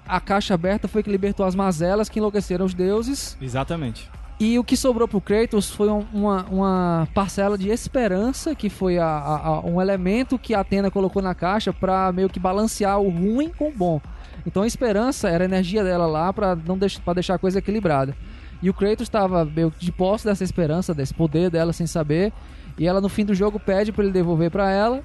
a caixa aberta foi que libertou as mazelas que enlouqueceram os deuses. Exatamente. E o que sobrou pro Kratos foi um- uma, uma parcela de esperança, que foi a- a- a- um elemento que a Atena colocou na caixa pra meio que balancear o ruim com o bom. Então a esperança era a energia dela lá pra não deixar, pra deixar a coisa equilibrada. E o Kratos estava meio que de posse dessa esperança, desse poder dela sem saber. E ela no fim do jogo pede pra ele devolver pra ela.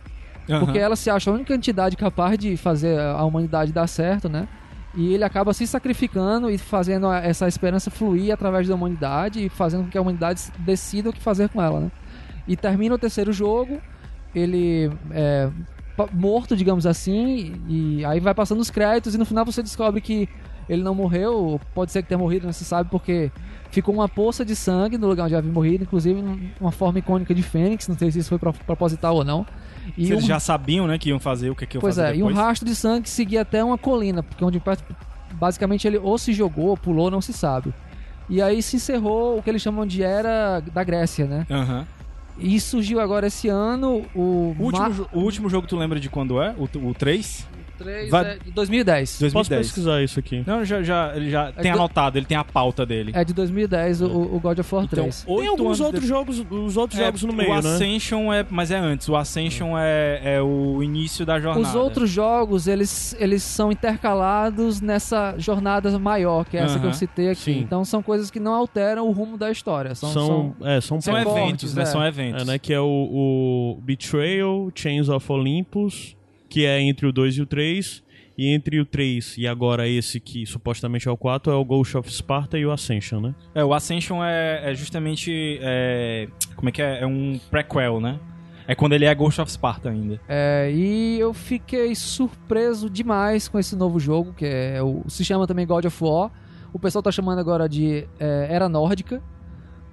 Porque ela se acha a única entidade capaz de fazer a humanidade dar certo, né? E ele acaba se sacrificando e fazendo essa esperança fluir através da humanidade e fazendo com que a humanidade decida o que fazer com ela, né? E termina o terceiro jogo, ele é morto, digamos assim, e aí vai passando os créditos e no final você descobre que ele não morreu, pode ser que tenha morrido, não se sabe, porque ficou uma poça de sangue no lugar onde havia morrido, inclusive uma forma icônica de Fênix, não sei se isso foi pro- proposital ou não. E eles um- já sabiam, né, que iam fazer o que, que iam Pois fazer é, e um depois. rastro de sangue seguia até uma colina, porque onde basicamente ele ou se jogou, ou pulou, não se sabe. E aí se encerrou o que eles chamam de era da Grécia, né? Aham. E surgiu agora esse ano o, O, último, Ma- jo- o último jogo tu lembra de quando é? O, o 3? 3 Vai- é de 2010. 2010. Posso pesquisar isso aqui? Não, já, já, ele já tem do- anotado, ele tem a pauta dele. É de 2010 o, o God of War Então, 3. Tem alguns outros de- jogos, os outros É, jogos no meio, o né? Ascension é, mas é antes. O Ascension é, é o início da jornada. Os outros jogos, eles, eles são intercalados nessa jornada maior, que é essa que eu citei aqui. sim. Então são coisas que não alteram o rumo da história. São, São, são- é, são, São eventos, né? é. São eventos. É, né, que é o, o Betrayal, Chains of Olympus, que é entre o 2 e o 3, e entre o 3 e agora esse que supostamente é o 4 é o Ghost of Sparta e o Ascension, né? É, o Ascension é, é justamente. é, como é que é? É um prequel, né? É quando ele é Ghost of Sparta ainda. É, e eu fiquei surpreso demais com esse novo jogo, que é o, se chama também God of War. O pessoal tá chamando agora de é, Era Nórdica.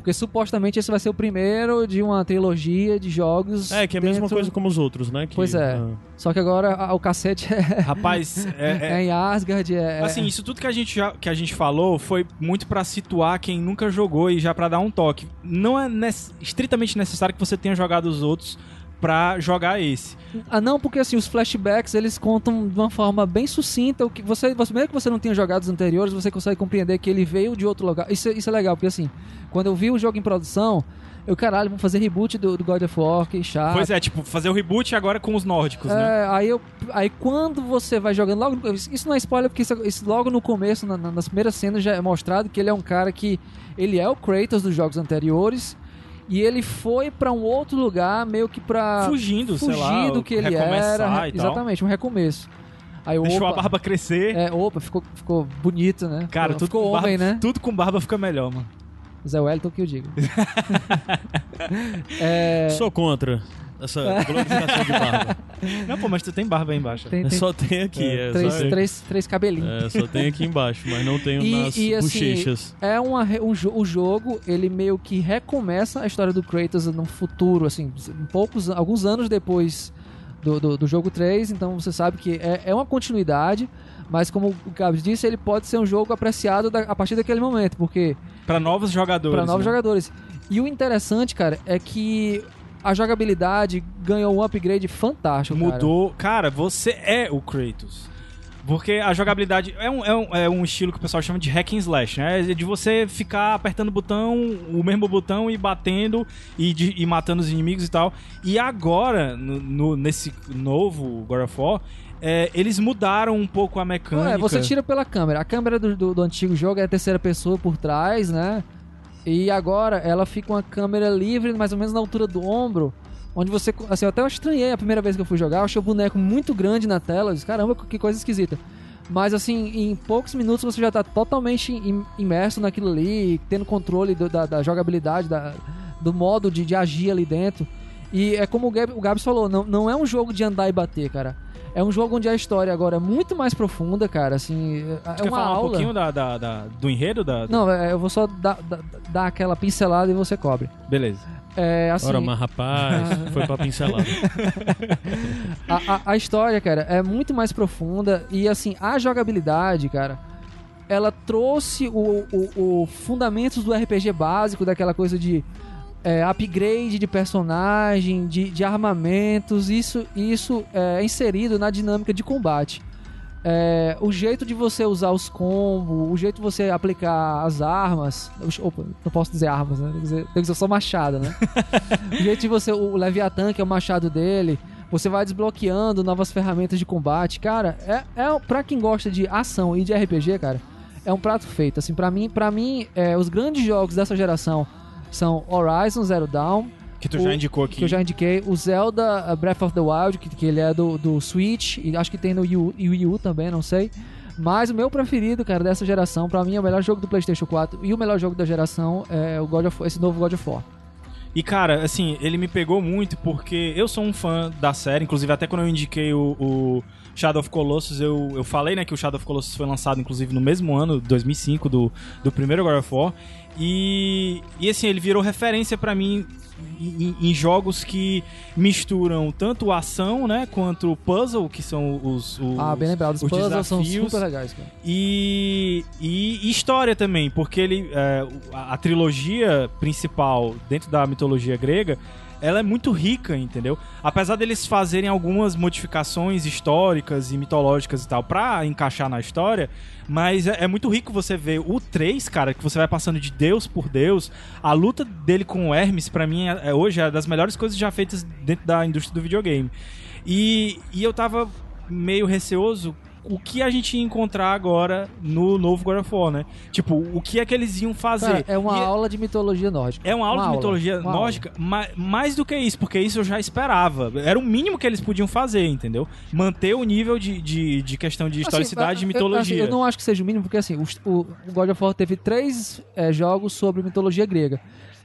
Porque supostamente esse vai ser o primeiro de uma trilogia de jogos. É, que é a mesma dentro- coisa como os outros, né? Que, Pois é. ah, Só que agora a- o cacete é, Rapaz, é- é é, em Asgard. É, é- Assim, isso tudo que a gente, já, que a gente falou foi muito pra situar quem nunca jogou e já pra dar um toque. Não é nec- estritamente necessário que você tenha jogado os outros pra jogar esse. Ah, não, porque assim, os flashbacks eles contam de uma forma bem sucinta. O que você, você, mesmo que você não tenha jogado os anteriores, você consegue compreender que ele veio de outro lugar. Isso, é- isso é legal, porque assim, quando eu vi o jogo em produção, eu, caralho, vamos fazer reboot do, do God of War, que chato. Pois é, tipo, fazer o reboot agora com os nórdicos, né? É, aí, eu, aí quando você vai jogando logo. Isso não é spoiler, porque isso, isso logo no começo, na- na- nas primeiras cenas, já é mostrado que ele é um cara que. Ele é o Kratos dos jogos anteriores. E ele foi pra um outro lugar, meio que pra. Fugindo, sei lá, fugir do que ele era. e tal. Exatamente, um recomeço. Aí Deixou opa, a barba crescer. É, opa, ficou, ficou bonito, né? Cara, ficou, tudo ficou com barba, homem, né? Tudo com barba fica melhor, mano. Zé Wellington que eu digo. é, Sou contra essa glorificação de barba. Não, pô, mas tu tem barba aí embaixo. tem, tem Só tem aqui, é, três, só, três, três cabelinhos. é, só tem aqui embaixo, mas não tenho E- nas e, assim, bochechas. É uma, um o jogo, ele meio que recomeça a história do Kratos no futuro, assim, poucos, alguns anos depois do, do, do jogo 3, então você sabe que é, é uma continuidade, mas como o Gabs disse, ele pode ser um jogo apreciado da- a partir daquele momento, porque Pra novos jogadores. para novos né? jogadores. E o interessante, cara, é que a jogabilidade ganhou um upgrade fantástico, cara. Mudou. Cara. você é o Kratos. Porque a jogabilidade é um, é, um, é um estilo que o pessoal chama de hack and slash, né? É De você ficar apertando o botão, o mesmo botão e batendo e, de- e matando os inimigos e tal. E agora, no, no- nesse novo God of War, é, eles mudaram um pouco a mecânica. É, você tira pela câmera. A câmera do, do, do antigo jogo é a terceira pessoa por trás, né? E agora ela fica uma câmera livre, mais ou menos na altura do ombro. Onde você. Assim, eu até estranhei a primeira vez que eu fui jogar. Eu achei o boneco muito grande na tela. Eu disse, caramba, que coisa esquisita. Mas assim, em poucos minutos você já tá totalmente im- imerso naquilo ali, tendo controle do- da, da jogabilidade, da- do modo de, de agir ali dentro. E é como o, Gab, o Gabs falou, não, não é um jogo de andar e bater, cara. É um jogo onde a história agora é muito mais profunda, cara. Assim, é Quer uma falar um aula. pouquinho da, da- da- do enredo? Da, Não, é, eu vou só dar, dar, dar aquela pincelada e você cobre. Beleza. É assim. Ora, mas rapaz, foi pra pincelada. a, a, a história, cara, é muito mais profunda e assim, a jogabilidade, cara, ela trouxe o, o, o fundamentos do RPG básico, daquela coisa de é, upgrade de personagem, de, de armamentos, isso, isso é inserido na dinâmica de combate. É, o jeito de você usar os combos, o jeito de você aplicar as armas. Opa, não posso dizer armas, né? Tem que dizer, tem que dizer só machado, né? o jeito de você. O Leviathan, que é o machado dele. Você vai desbloqueando novas ferramentas de combate. Cara, é, é pra quem gosta de ação e de RPG, cara, é um prato feito. Assim, pra mim, pra mim é, os grandes jogos dessa geração são Horizon Zero Dawn, Que tu O- já indicou aqui. que eu já indiquei, o Zelda uh, Breath of the Wild, que, que ele é do, do Switch, e acho que tem no Wii U, Wii U também, não sei. Mas o meu preferido, cara, dessa geração, pra mim é o melhor jogo do PlayStation 4 e o melhor jogo da geração é o God of, esse novo God of War. E cara, assim, ele me pegou muito porque eu sou um fã da série, inclusive até quando eu indiquei o, o Shadow of Colossus, eu, eu falei, né, que o Shadow of Colossus foi lançado inclusive no mesmo ano, 2005, do, do primeiro God of War. E, e assim, ele virou referência pra mim em, em jogos que misturam tanto ação, né, quanto puzzle, que são os, os ah, bem lembrado, os, os puzzles são desafios. super legais, cara. E, e história também, porque ele é, a, a trilogia principal dentro da mitologia grega ela é muito rica, entendeu? Apesar deles fazerem algumas modificações históricas e mitológicas e tal pra encaixar na história, mas é, é muito rico você ver o 3, cara, que você vai passando de Deus por Deus. A luta dele com o Hermes, pra mim, é, é hoje é das melhores coisas já feitas dentro da indústria do videogame. E, e eu tava meio receoso o que a gente ia encontrar agora no novo God of War, né? Tipo, o que é que eles iam fazer. É uma E aula de mitologia nórdica. é uma aula de mitologia uma aula. nórdica, ma- mais do que isso, porque isso eu já esperava. Era o mínimo que eles podiam fazer, entendeu? Manter o nível de, de, de questão de historicidade Assim, e eu- eu- mitologia. assim, Eu, não acho que seja o mínimo, porque assim, o, o God of War teve três é, jogos sobre mitologia grega.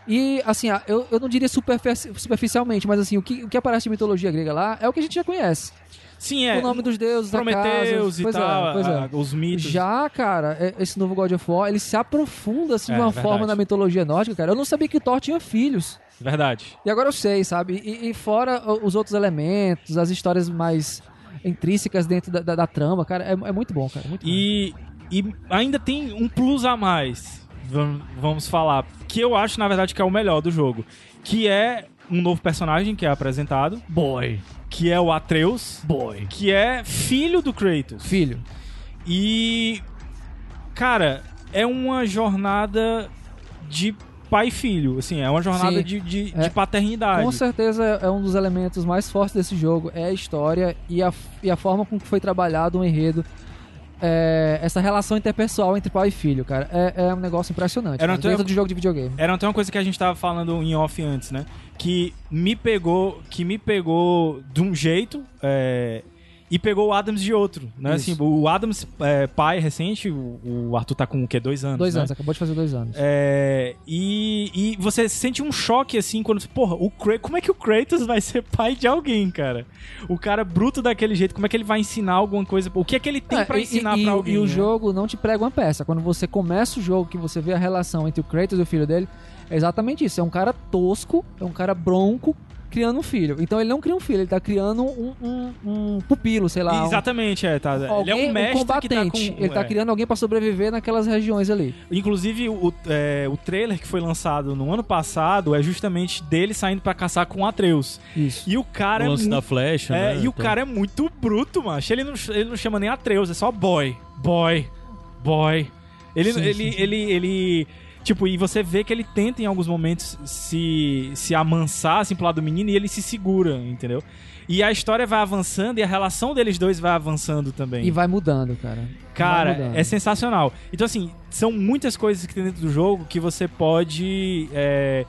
E, assim, eu, eu não diria superfici- superficialmente, mas assim, o que, o que aparece de mitologia grega lá é o que a gente já conhece. Sim, é. o nome dos deuses, Prometeus e pois é, tal, pois é. a- os mitos. Já, cara, é- esse novo God of War, ele se aprofunda assim, É, de uma verdade. forma na mitologia nórdica, cara. Eu não sabia que Thor tinha filhos. Verdade. E agora eu sei, sabe? E, e fora os outros elementos, as histórias mais intrínsecas dentro da, da- da trama, cara, é, é muito bom, cara. Muito bom. E, e ainda tem um plus a mais, vam- vamos falar, que eu acho, na verdade, que é o melhor do jogo. Que é um novo personagem que é apresentado, Boy. que é o Atreus, Boy. que é filho do Kratos. Filho. E. Cara, é uma jornada de pai e filho. Assim, é uma jornada Sim. de, de, É. de paternidade. Com certeza é um dos elementos mais fortes desse jogo, é a história e a, e a forma com que foi trabalhado o enredo. É, essa relação interpessoal entre pai e filho, cara, é, é um negócio impressionante. Era dentro de jogo de videogame. Era até uma coisa que a gente tava falando em off antes, né? Que me pegou, que me pegou de um jeito é, e pegou o Adams de outro, né? Isso. Assim, o Adams, é, pai recente, o, o Arthur tá com o quê? Dois anos, Dois né? anos, acabou de fazer dois anos. É, e, e você sente um choque assim quando. Porra, o como é que o Kratos vai ser pai de alguém, cara? O cara bruto daquele jeito, como é que ele vai ensinar alguma coisa? O que é que ele tem É, pra e- ensinar e, pra alguém? E o né? jogo não te prega uma peça. Quando você começa o jogo, que você vê a relação entre o Kratos e o filho dele, é exatamente isso. É um cara tosco, é um cara bronco, criando um filho. Então ele não cria um filho, ele tá criando um, um- um pupilo, sei lá. um- Exatamente, é, tá. Alguém, ele é um mestre combatente. que tá com, ele tá é. criando alguém pra sobreviver naquelas regiões ali. Inclusive, o, é, o trailer que foi lançado no ano passado é justamente dele saindo pra caçar com o Atreus. Isso. E o cara o é lance muito da flecha, É, né? e o Então- cara é muito bruto, macho. Ele não, ele não chama nem Atreus, é só boy. Boy. Boy. Ele, Sim, ele, sim, sim. ele, ele. Tipo, e você vê que ele tenta em alguns momentos se, se amansar assim pro lado do menino e ele se segura, entendeu? E a história vai avançando e a relação deles dois vai avançando também. E vai mudando, cara. Cara, mudando. é sensacional. Então, assim, são muitas coisas que tem dentro do jogo que você pode. é,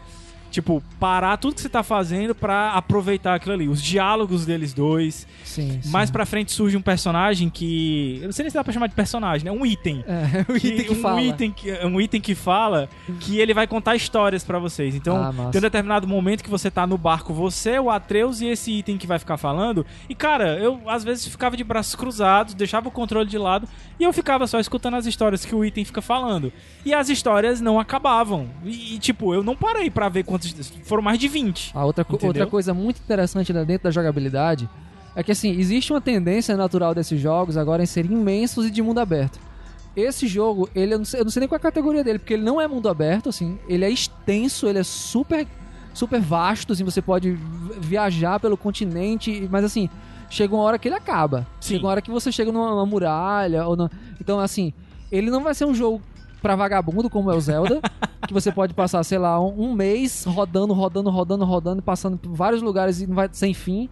tipo, parar tudo que você tá fazendo pra aproveitar aquilo ali. Os diálogos deles dois. Sim, sim. Mais pra frente surge um personagem que. Eu não sei nem se dá pra chamar de personagem, né? Um item. É, o item que um fala. Item que, um item que fala que ele vai contar histórias pra vocês. Então, Ah, tem um determinado momento que você tá no barco, você, o Atreus e esse item que vai ficar falando. E, cara, eu às vezes ficava de braços cruzados, deixava o controle de lado e eu ficava só escutando as histórias que o item fica falando. E as histórias não acabavam. E, e, tipo, eu não parei pra ver quantos. Foram mais de 20. A outra, Entendeu? outra coisa muito interessante dentro da jogabilidade é que assim, existe uma tendência natural desses jogos agora em serem imensos e de mundo aberto. Esse jogo, ele eu não, sei, eu não sei nem qual é a categoria dele, porque ele não é mundo aberto, assim, ele é extenso, ele é super super vasto, assim, você pode vi- viajar pelo continente, mas assim, chega uma hora que ele acaba. Sim. Chega uma hora que você chega numa, numa muralha ou na- então assim, ele não vai ser um jogo pra vagabundo como é o Zelda, que você pode passar, sei lá, um, um mês rodando, rodando, rodando, rodando, passando por vários lugares e não vai sem fim.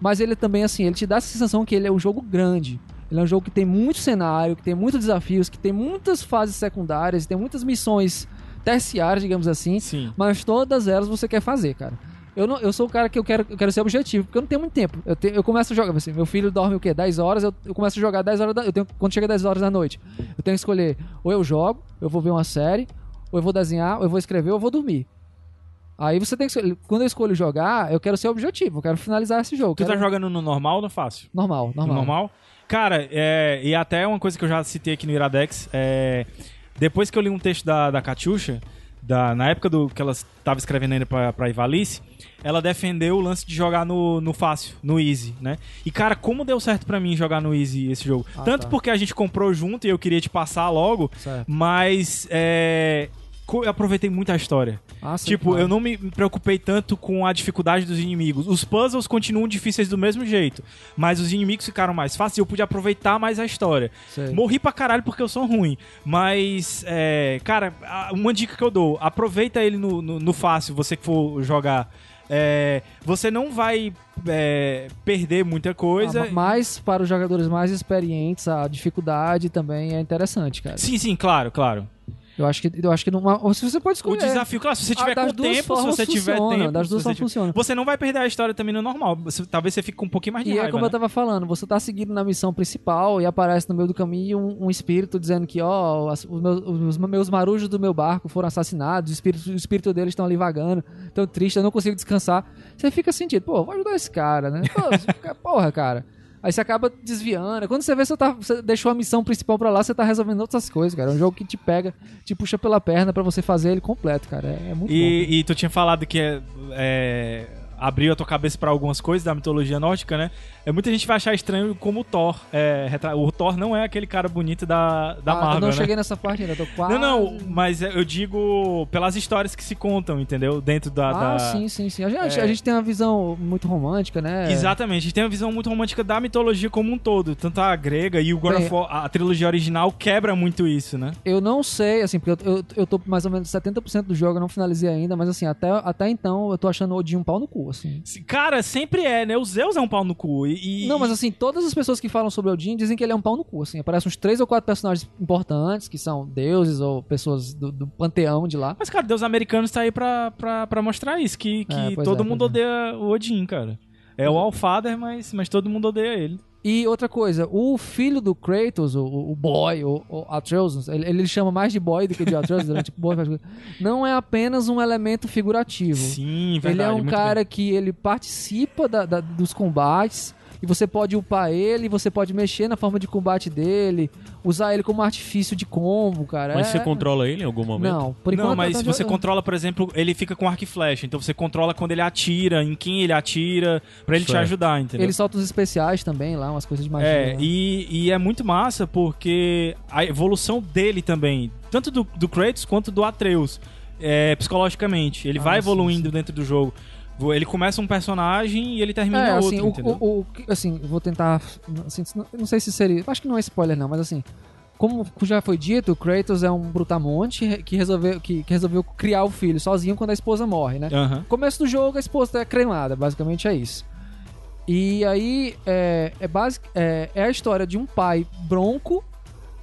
Mas ele também, assim, ele te dá essa sensação que ele é um jogo grande. Ele é um jogo que tem muito cenário, que tem muitos desafios, que tem muitas fases secundárias, tem muitas missões terciárias, digamos assim. Sim. Mas todas elas você quer fazer, cara. Eu, não, eu sou o cara que eu quero, eu quero ser objetivo, porque eu não tenho muito tempo. Eu, te- eu começo a jogar, assim, meu filho dorme o quê? 10 horas, eu, eu começo a jogar 10 horas da, eu tenho, Quando chega 10 horas da noite, eu tenho que escolher, ou eu jogo, eu vou ver uma série, ou eu vou desenhar, ou eu vou escrever, ou eu vou dormir. Aí você tem que escolher. Quando eu escolho jogar, eu quero ser objetivo, eu quero finalizar esse jogo. Tu tá quero- jogando no normal ou no fácil? Normal, No normal. normal? Cara, é, e até uma coisa que eu já citei aqui no Iradex, é, depois que eu li um texto da, da Catiuxa, da, na época do que ela estava escrevendo ainda pra, pra Ivalice, ela defendeu o lance de jogar no, no fácil, no easy, né? E cara, como deu certo pra mim jogar no easy esse jogo? Ah, Tanto tá. porque a gente comprou junto e eu queria te passar logo, Certo. mas é, eu aproveitei muito a história. Ah, sim, tipo, claro. eu não me preocupei tanto com a dificuldade dos inimigos. Os puzzles continuam difíceis do mesmo jeito, mas os inimigos ficaram mais fáceis e eu pude aproveitar mais a história. Sei. Morri pra caralho porque eu sou ruim. Mas, é, cara, uma dica que eu dou: aproveita ele no, no, no fácil, você que for jogar. É, você não vai é, perder muita coisa. Ah, mas para os jogadores mais experientes, a dificuldade também é interessante, cara. Sim, sim, claro, claro. Eu acho que, eu acho que numa, se você pode O escolher. desafio, claro, se você Ah, tiver das com tempo, se você tiver funciona, tempo. das duas formas tiver- funciona. Você não vai perder a história também no normal. Você- talvez você fique com um pouquinho mais de E é raiva. como né? eu tava falando, você tá seguindo na missão principal e aparece no meio do caminho um, um espírito dizendo que, ó, as- os, meus, os meus marujos do meu barco foram assassinados, o espírito, o espírito deles estão ali vagando, tão triste, eu não consigo descansar. Você fica sentindo, pô, vou ajudar esse cara, né? Pô, fica, porra, cara. Aí você acaba desviando. Quando você vê, você, tá, você deixou a missão principal pra lá, você tá resolvendo outras coisas, cara. É um jogo que te pega, te puxa pela perna pra você fazer ele completo, cara. É, é muito bom. E, e tu tinha falado que é, é, abriu a tua cabeça pra algumas coisas da mitologia nórdica, né? É, muita gente vai achar estranho como o Thor. é, o Thor não é aquele cara bonito da, da Ah, Marvel, eu não né? cheguei nessa parte ainda, tô quase... Não, não, mas eu digo pelas histórias que se contam, entendeu? Dentro da. Ah, da- sim, sim, sim. A gente, É. a gente tem uma visão muito romântica, né? Exatamente, a gente tem uma visão muito romântica da mitologia como um todo, tanto a grega e o God Bem, War, a trilogia original quebra muito isso, né? Eu não sei, assim, porque eu, eu, eu tô mais ou menos 70% do jogo, eu não finalizei ainda, mas assim, até, até então eu tô achando o Odin um pau no cu, assim. Cara, sempre é, né? O Zeus é um pau no cu. E, Não, mas assim, todas as pessoas que falam sobre Odin dizem que ele é um pau no cu, assim. Aparecem uns três ou quatro personagens importantes, que são deuses ou pessoas do, do panteão de lá. Mas, cara, Deus americano tá aí pra, pra, pra mostrar isso, que, que É, todo é, mundo pois odeia o Odin, cara. É o Allfather, mas, mas todo mundo odeia ele. E outra coisa, o filho do Kratos, o, o boy, o, o Atreus, ele, ele chama mais de boy do que de Atreus, ele é tipo boy, não é apenas um elemento figurativo. Sim, verdade. Ele é um cara bem. que ele participa da- da- dos combates e você pode upar ele, você pode mexer na forma de combate dele, usar ele como artifício de combo, cara. Mas É- você controla ele em algum momento? Não, por enquanto Não, mas você controla, por exemplo, ele fica com arco e flecha. Então você controla quando ele atira, em quem ele atira, pra ele te Certo. ajudar, entendeu? Ele solta os especiais também lá, umas coisas de magia. É, lá. e, e é muito massa porque a evolução dele também, tanto do, do Kratos quanto do Atreus, é, psicologicamente. Ele Ah, vai sim, evoluindo sim. dentro do jogo. Ele começa um personagem e ele termina É, outro, assim, o, entendeu? o, o- assim, vou tentar. Assim, não, sei se seria. Acho que não é spoiler, não, mas assim. Como já foi dito, o Kratos é um brutamonte que resolveu, que, que resolveu criar o filho sozinho quando a esposa morre, né? Aham. Começo do jogo, a esposa é cremada, basicamente é isso. E aí é, é, basic, é, é a história de um pai bronco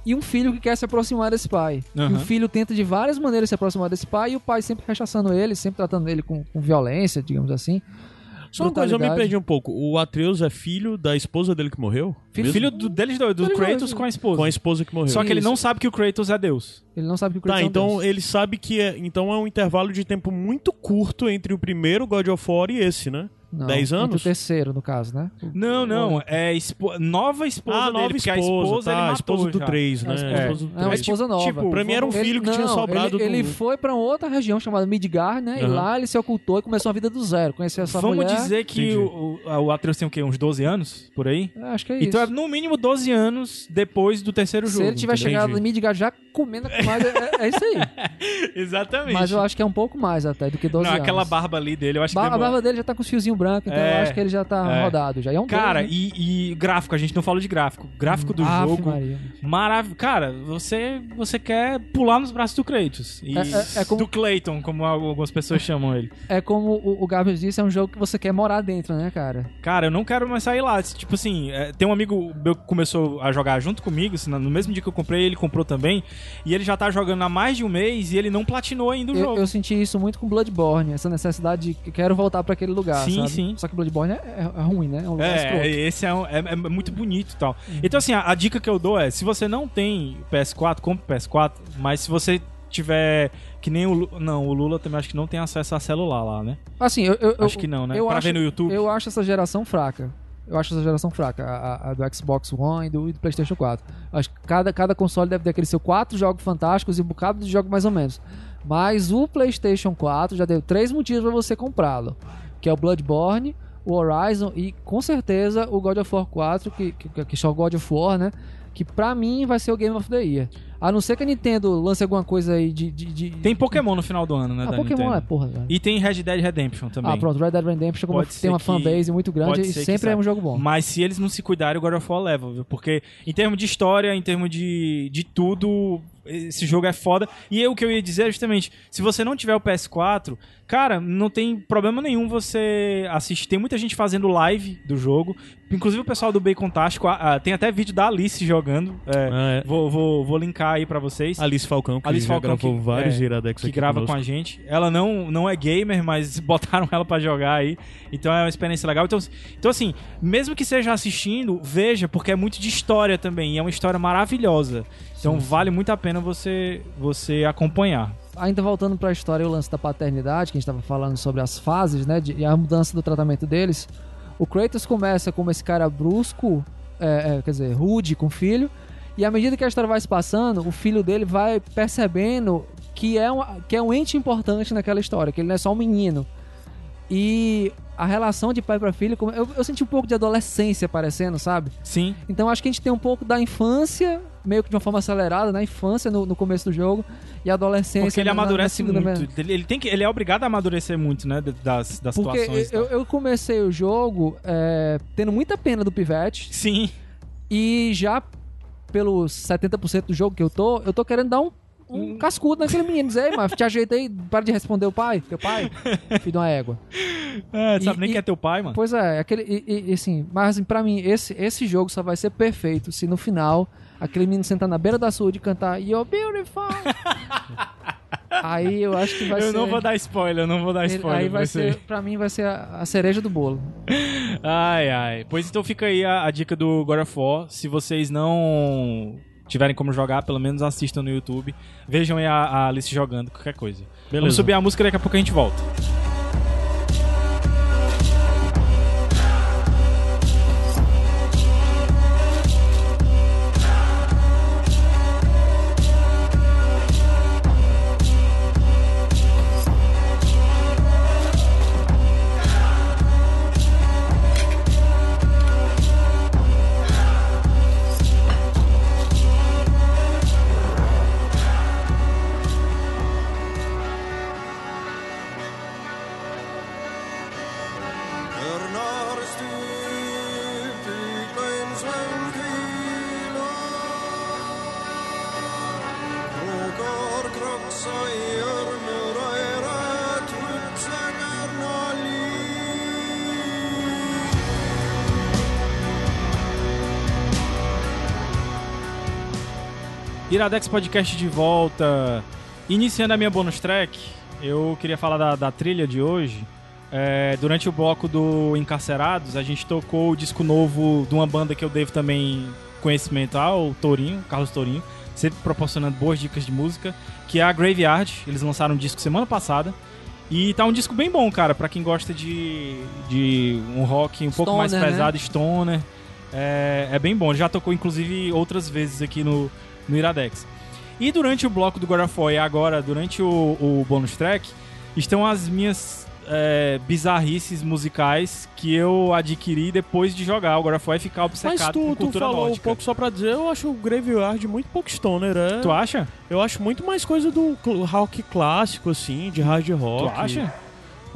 e um filho que quer se aproximar desse pai. E Aham. o filho tenta de várias maneiras se aproximar desse pai e o pai sempre rechaçando ele, sempre tratando ele com, com violência, digamos assim. Só uma coisa, eu me perdi um pouco. O Atreus é filho da esposa dele que morreu? Filho, filho do, dois, do Deles Kratos dois, com a esposa. Com a esposa que morreu. Só que ele Isso. não sabe que o Kratos é Deus. Ele não sabe que o Kratos Tá, é então deus. ele sabe que é, então é um intervalo de tempo muito curto entre o primeiro God of War e esse, né? Não, 10 entre anos? o terceiro, no caso, né? Não, não. É espo- nova esposa ah, dele. nova porque esposa, a esposa ele tá, a matou esposa do já. 3, É, né? a esposa- A do é uma esposa nova. tipo, Pra mim era um Ele- filho que tinha não, sobrado ele, ele do... foi pra outra região chamada Midgar, né? E Aham. lá ele se ocultou e começou a vida do zero. Conheceu essa Vamos mulher. dizer que Entendi. o, o, Atreus tem o quê? Uns 12 anos? Por aí? É, acho que é isso. Então é no mínimo 12 anos depois do terceiro Se jogo. ele tiver chegado em Midgar já comendo mais, é, é isso aí. Exatamente. Mas eu acho que é um pouco mais até do que 12 Não, anos. aquela barba ali dele, eu acho que a barba dele já tá com os fiozinhos brancos, então É, eu acho que ele já tá é. rodado. Já é um Cara, deus, né? e, e gráfico, a gente não falou de gráfico. Gráfico do Ave jogo. Maravilhoso. Cara, você, você quer pular nos braços do Kratos. É- é- é como- Do Clayton, como algumas pessoas chamam ele. É como o, o Gabs disse, é um jogo que você quer morar dentro, né, cara? Cara, eu não quero mais sair lá. Tipo assim, é, tem um amigo meu que começou a jogar junto comigo, assim, no mesmo dia que eu comprei, ele comprou também. E ele já tá jogando há mais de um mês e ele não platinou ainda o Eu, jogo. eu senti isso muito com Bloodborne, essa necessidade de que quero voltar pra aquele lugar, Sim, sabe? Sim. Só que Bloodborne é, é- é ruim, né? É um escroto. É, esse é, um- é- é muito bonito e tal. Uhum. Então, assim, a, a dica que eu dou é: se você não tem PS4, compre PS4, mas se você tiver. Que nem o Lula. Não, o Lula também acho que não tem acesso a celular lá, né? Assim, eu, eu, acho que não, né? eu pra acho- ver no YouTube. Eu acho essa geração fraca. Eu acho essa geração fraca, a, a- do Xbox One e do, e do PlayStation 4. Eu Acho que cada, cada console deve ter aqueles seus quatro jogos fantásticos e um bocado de jogo mais ou menos. Mas o PlayStation 4 já deu três motivos pra você comprá-lo: que é o Bloodborne, o Horizon e com certeza o God of War 4, que, que, que é só o God of War, né? Que pra mim vai ser o Game of the Year. A não ser que a Nintendo lance alguma coisa aí de. de, de- Tem Pokémon no final do ano, né? Ah, Pokémon Nintendo. é, porra. E tem Red Dead Redemption também. Ah, pronto, Red Dead Redemption como tem uma que- fanbase muito grande e sempre é um jogo bom. Mas se eles não se cuidarem, o God of War leva, viu? Porque em termos de história, em termos de, de tudo, esse jogo é foda. E eu, o que eu ia dizer é justamente, se você não tiver o PS4, cara, não tem problema nenhum você assistir. Tem muita gente fazendo live do jogo. Inclusive o pessoal do Bacon Tástico, ah, ah, tem até vídeo da Alice jogando. É, Ah, é. vou, vou, vou linkar aí pra vocês. Alice Falcão, que Alice Falcão gravou que- vários é, Iradex que grava conosco. com a gente. Ela não, não é gamer, mas botaram ela pra jogar aí. Então é uma experiência legal. Então, então, assim, mesmo que seja assistindo, veja, porque é muito de história também. E é uma história maravilhosa. Então vale muito a pena você, você acompanhar. Ainda voltando pra história e o lance da paternidade, que a gente tava falando sobre as fases, né? de- e a mudança do tratamento deles. O Kratos começa como esse cara brusco, é, é, quer dizer, rude com o filho. E à medida que a história vai se passando, o filho dele vai percebendo que é um, que é um ente importante naquela história, que ele não é só um menino. E a relação de pai pra filho, como- eu, eu senti um pouco de adolescência aparecendo, sabe? Sim. Então acho que a gente tem um pouco da infância, meio que de uma forma acelerada, na infância, no, no começo do jogo, e a adolescência. Porque ele na- na amadurece segunda muito. Ele, ele tem que, ele é obrigado a amadurecer muito, né? Das, das Porque situações. eu, eu comecei o jogo é, tendo muita pena do Pivete, Sim. e já pelos 70% do jogo que eu tô, eu tô querendo dar um, um cascudo naquele menino. "Ei, mas te ajeita aí, para de responder o pai, teu pai, filho de uma égua. É, sabe E- nem e- que é teu pai, mano. Pois é, aquele, e, e- assim, mas assim, pra mim, esse, esse jogo só vai ser perfeito se no final aquele menino sentar na beira da sua e cantar You're Beautiful. Aí eu acho que vai eu ser. não vou dar spoiler, eu não vou dar spoiler. aí vai ser, pra mim, vai ser a, a cereja do bolo. Ai, ai. Pois então fica aí a, a dica do God of War. Se vocês não tiverem como jogar, pelo menos assistam no YouTube. Vejam aí a, a Alice jogando, qualquer coisa. Vamos Beleza. subir a música daqui a pouco a gente volta. Iradex Podcast de volta. Iniciando a minha bonus track, eu queria falar da, da trilha de hoje. É, durante o bloco do Encarcerados, a gente tocou o disco novo de uma banda que eu devo também conhecimento ao Tourinho, Carlos Tourinho, sempre proporcionando boas dicas de música, que é a Graveyard. Eles lançaram um disco semana passada. E tá um disco bem bom, cara, pra quem gosta de, de um rock um pouco mais Stoner, né? pesado, stoner. É, é bem bom. Já tocou, inclusive, outras vezes aqui no, no Iradex. E durante o bloco do God of War e agora durante o, o bonus track, estão as minhas é, bizarrices musicais que eu adquiri depois de jogar o e ficar Mas obcecado tu, com tu cultura falou um nórdica. pouco só pra dizer, eu acho o Graveyard muito pouco stoner, é? Tu acha? Eu acho muito mais coisa do rock clássico, assim, de hard rock. Tu acha?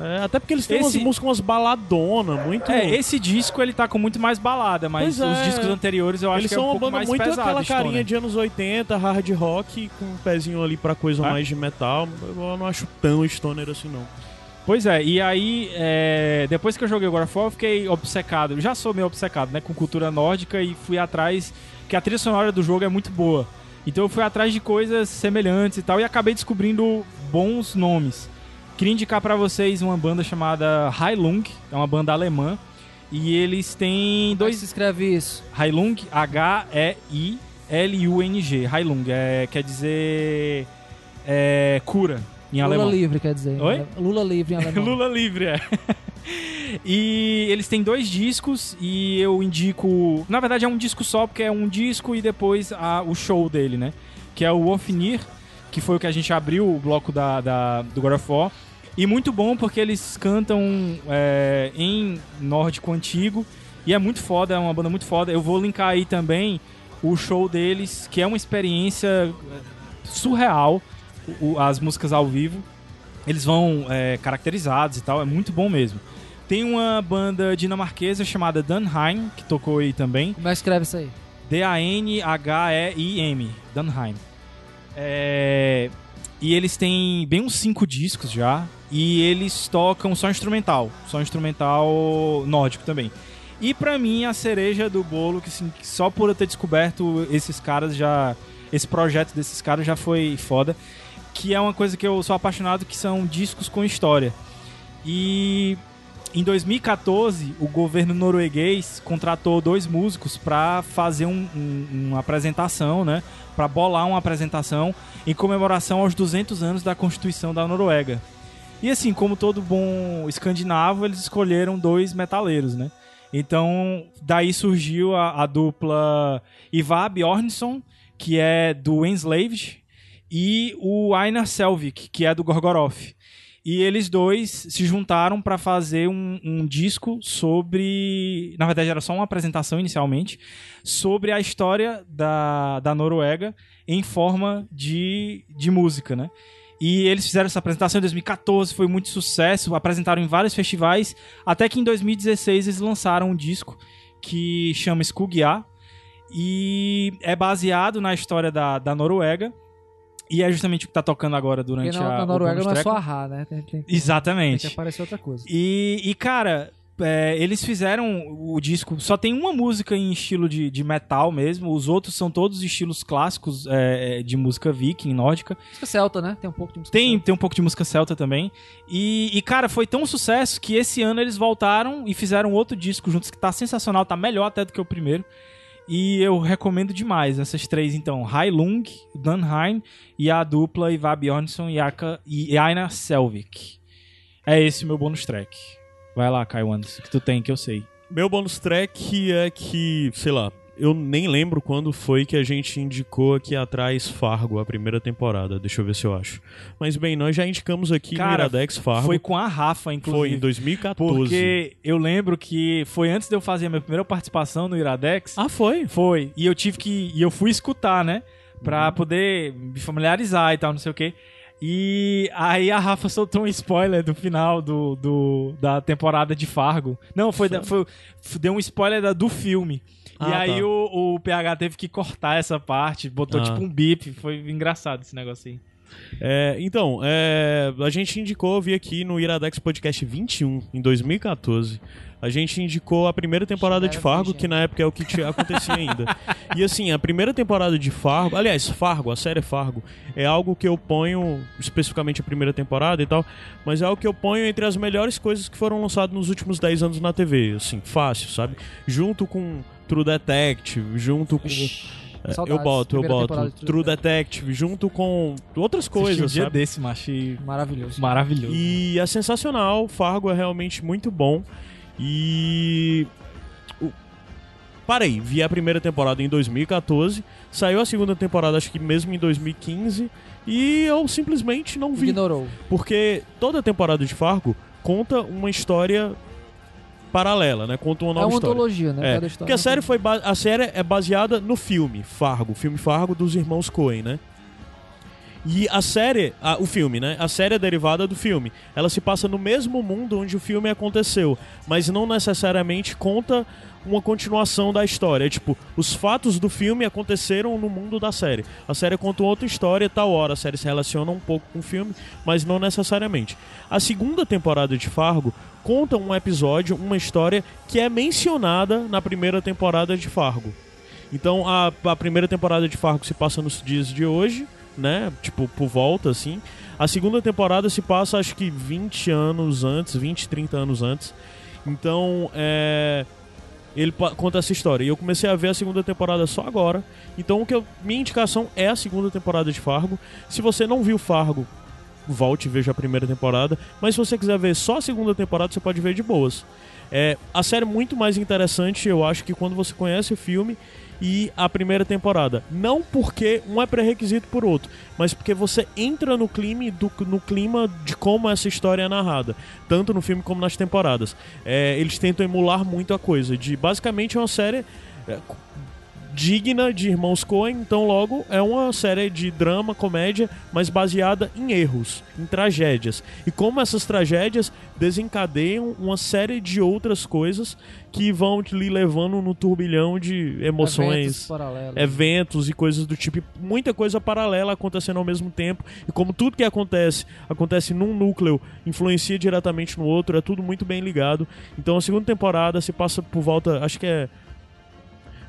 É, até porque eles têm Esse- umas músicas, umas baladonas, muito... É, esse disco ele tá com muito mais balada, mas Pois é. os discos anteriores eu acho Eles que é são um pouco banda mais muito pesado. aquela carinha stoner. de anos 80, hard rock, com um pezinho ali pra coisa Ah. mais de metal. Eu não acho tão stoner assim, não. Pois é, e aí, é, depois que eu joguei o God of War, eu fiquei obcecado. Já sou meio obcecado, né, com cultura nórdica e fui atrás, que a trilha sonora do jogo é muito boa. Então eu fui atrás de coisas semelhantes e tal, e acabei descobrindo bons nomes. Queria indicar pra vocês uma banda chamada Heilung, é uma banda alemã, e eles têm Como é que dois... se escreve isso? Heilung, H-E-I-L-U-N-G, Heilung, é, quer dizer é, cura em Lula alemão. livre, quer dizer. Oi? Lula livre em alemão. Lula livre, é. e eles têm dois discos e eu indico. Na verdade, é um disco só, porque é um disco e depois a- o show dele, né? Que é o Ofnir, que foi o que a gente abriu o bloco da, da- do God of War. E muito bom porque eles cantam é, em nórdico antigo. E é muito foda, é uma banda muito foda. Eu vou linkar aí também o show deles, que é uma experiência eh, surreal, o- as músicas ao vivo. Eles vão é, caracterizados e tal, é muito bom mesmo. Tem uma banda dinamarquesa chamada Dunheim, que tocou aí também. Como é escreve isso aí? D-A-N-H-E-I-M. Dunheim. É, E eles têm bem uns cinco discos já. E eles tocam só instrumental. Só instrumental nórdico também. E pra mim, a cereja do bolo, que assim, só por eu ter descoberto esses caras já. Esse projeto desses caras já foi foda. Que é uma coisa que eu sou apaixonado, que são discos com história. E em 2014, o governo norueguês contratou dois músicos para fazer um- um- uma apresentação, né? Para bolar uma apresentação em comemoração aos 200 anos da Constituição da Noruega. E assim, como todo bom escandinavo, eles escolheram dois metaleiros, né? Então, daí surgiu a, a dupla Ivar Bjornsson, que é do Enslaved, e o Einar Selvik, que é do Gorgoroth. E eles dois se juntaram para fazer um, um disco sobre. Na verdade, era só uma apresentação inicialmente, sobre a história da, da Noruega em forma de, de música, né? E eles fizeram essa apresentação em 2014, foi muito sucesso, apresentaram em vários festivais, até que em 2016 eles lançaram um disco que chama Skugja, e é baseado na história da, da Noruega, e é justamente o que tá tocando agora durante Porque na, a na Noruega não é só a Rá, né? Tem, tem, tem que Exatamente. aparecer outra coisa. E, e, cara, é, eles fizeram o disco. Só tem uma música em estilo de, de metal mesmo. Os outros são todos estilos clássicos é, de música viking, nórdica. Música celta, né? Tem um pouco de música Tem, celta. tem um pouco de música celta também. E, e, cara, foi tão sucesso que esse ano eles voltaram e fizeram outro disco juntos que tá sensacional, tá melhor até do que o primeiro. E eu recomendo demais essas três, então. Heilung, Dunheim e a dupla Ivar Bjornsson e, Einar Selvik. É esse o meu bônus track. Vai lá, Caio Anderson, que tu tem, que eu sei. Meu bônus track é que, sei lá, eu nem lembro quando foi que a gente indicou aqui atrás Fargo, a primeira temporada. Deixa eu ver se eu acho. Mas bem, nós já indicamos aqui no Cara, Iradex Fargo. Foi com a Rafa, inclusive. Foi em 2014. Porque eu lembro que foi antes de eu fazer a minha primeira participação no Iradex. Ah, foi? Foi. E eu tive que. E eu fui escutar, né? Pra Uhum. poder me familiarizar e tal, não sei o quê. E aí a Rafa soltou um spoiler do final do, do- da temporada de Fargo. Não, foi, da- foi, deu um spoiler da- do filme. e Ah, aí tá. o, o PH teve que cortar essa parte, botou Ah. tipo um bip. Foi engraçado esse negócio aí. É, então, é, a gente indicou, eu vi aqui no Iradex Podcast 21, em 2014. A gente indicou a primeira temporada de Fargo, que na época é o que tinha- acontecia ainda. E assim, a primeira temporada de Fargo, aliás, Fargo, a série Fargo, é algo que eu ponho, especificamente a primeira temporada e tal, mas é algo que eu ponho entre as melhores coisas que foram lançadas nos últimos 10 anos na TV, assim, fácil, sabe? Junto com True Detective, junto com. É, eu Saudades, boto, eu boto. temporada de True, True Detective, junto com outras Assisti coisas, um dia sabe? desse, macho. e Maravilhoso. Maravilhoso. E é sensacional, Fargo é realmente muito bom. E. o- Parei, vi a primeira temporada em 2014, saiu a segunda temporada acho que mesmo em 2015, e eu simplesmente não vi. Ignorou. Porque toda temporada de Fargo conta uma história paralela, né? Conta uma É nova uma história. antologia, né? É, porque a é série, foi a série é baseada no filme Fargo, o filme Fargo dos irmãos Coen, né? E a série, a- o filme, né? A série é derivada do filme. Ela se passa no mesmo mundo onde o filme aconteceu, mas não necessariamente conta uma continuação da história. É, tipo, os fatos do filme aconteceram no mundo da série. A série conta outra história, tal hora a série se relaciona um pouco com o filme, mas não necessariamente. A segunda temporada de Fargo conta um episódio, uma história que é mencionada na primeira temporada de Fargo. Então a, a primeira temporada de Fargo se passa nos dias de hoje, né? Tipo, por volta, assim. A segunda temporada se passa, acho que 20 anos antes, 20, 30 anos antes. Então, é. Ele conta essa história. E eu comecei a ver a segunda temporada só agora. Então, o que eu- minha indicação é a segunda temporada de Fargo. Se você não viu Fargo, volte e veja a primeira temporada. Mas se você quiser ver só a segunda temporada, você pode ver de boas. É, a série é muito mais interessante, eu acho, que quando você conhece o filme e a primeira temporada. Não porque um é pré-requisito por outro, mas porque você entra no clima, do, no clima de como essa história é narrada, tanto no filme como nas temporadas. É, eles tentam emular muito a coisa, de basicamente é uma série é, digna de Irmãos Coen, então logo é uma série de drama, comédia, mas baseada em erros, em tragédias. E como essas tragédias desencadeiam uma série de outras coisas que vão te lhe levando no turbilhão de Eventos emoções, paralelos. eventos e coisas do tipo, muita coisa paralela acontecendo ao mesmo tempo. E como tudo que acontece, acontece num núcleo, influencia diretamente no outro, é tudo muito bem ligado. Então a segunda temporada se passa por volta, acho que é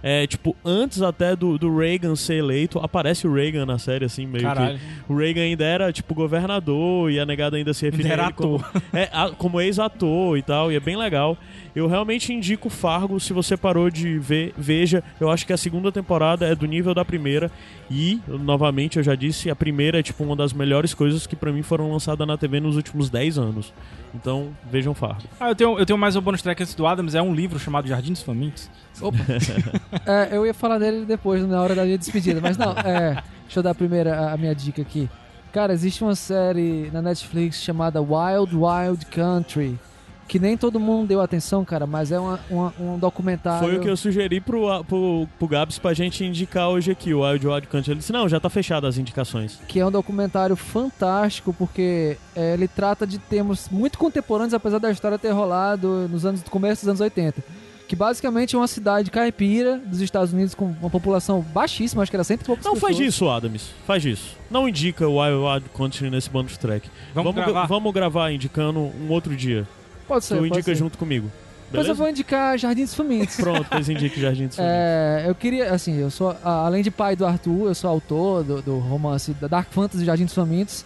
é, tipo, antes até do, do Reagan ser eleito, aparece o Reagan na série, assim, meio Caralho. que. O Reagan ainda era, tipo, governador e a negada ainda se referia era ele como, ator. é, a- como ex-ator e tal, e é bem legal. Eu realmente indico Fargo, se você parou de ver, veja. Eu acho que a segunda temporada é do nível da primeira. E, novamente, eu já disse, a primeira é, tipo, uma das melhores coisas que pra mim foram lançadas na TV nos últimos 10 anos. Então, vejam Fargo. Ah, eu tenho, eu tenho mais um bônus track antes do Adams, é um livro chamado Jardim dos Famintos. É, eu ia falar dele depois, na hora da minha despedida, mas não, é. Deixa eu dar primeiro a, a minha dica aqui. Cara, existe uma série na Netflix chamada Wild Wild Country. Que nem todo mundo deu atenção, cara, mas é uma, uma- um documentário. Foi o que eu sugeri pro, pro, pro Gabs pra gente indicar hoje aqui, o Wild Wild Country. Ele disse, não, já tá fechado as indicações. que é um documentário fantástico porque é, ele trata de temas muito contemporâneos, apesar da história ter rolado nos anos começo dos anos 80. Que basicamente é uma cidade caipira dos Estados Unidos com uma população baixíssima, acho que era 100 e poucas Não faz pessoas. isso, Adams. Faz isso. Não indica o Wild Wild Country nesse bonus track. Vamos gravar? vamos gravar indicando um outro dia. Pode ser. tu pode indica ser. junto comigo. Depois eu vou indicar Jardins Famintos. Pronto, depois indique Jardim de Sonhos. É, eu queria, assim, eu sou, além de pai do Arthur, eu sou autor do, do romance da Dark Fantasy Jardim dos Famintos.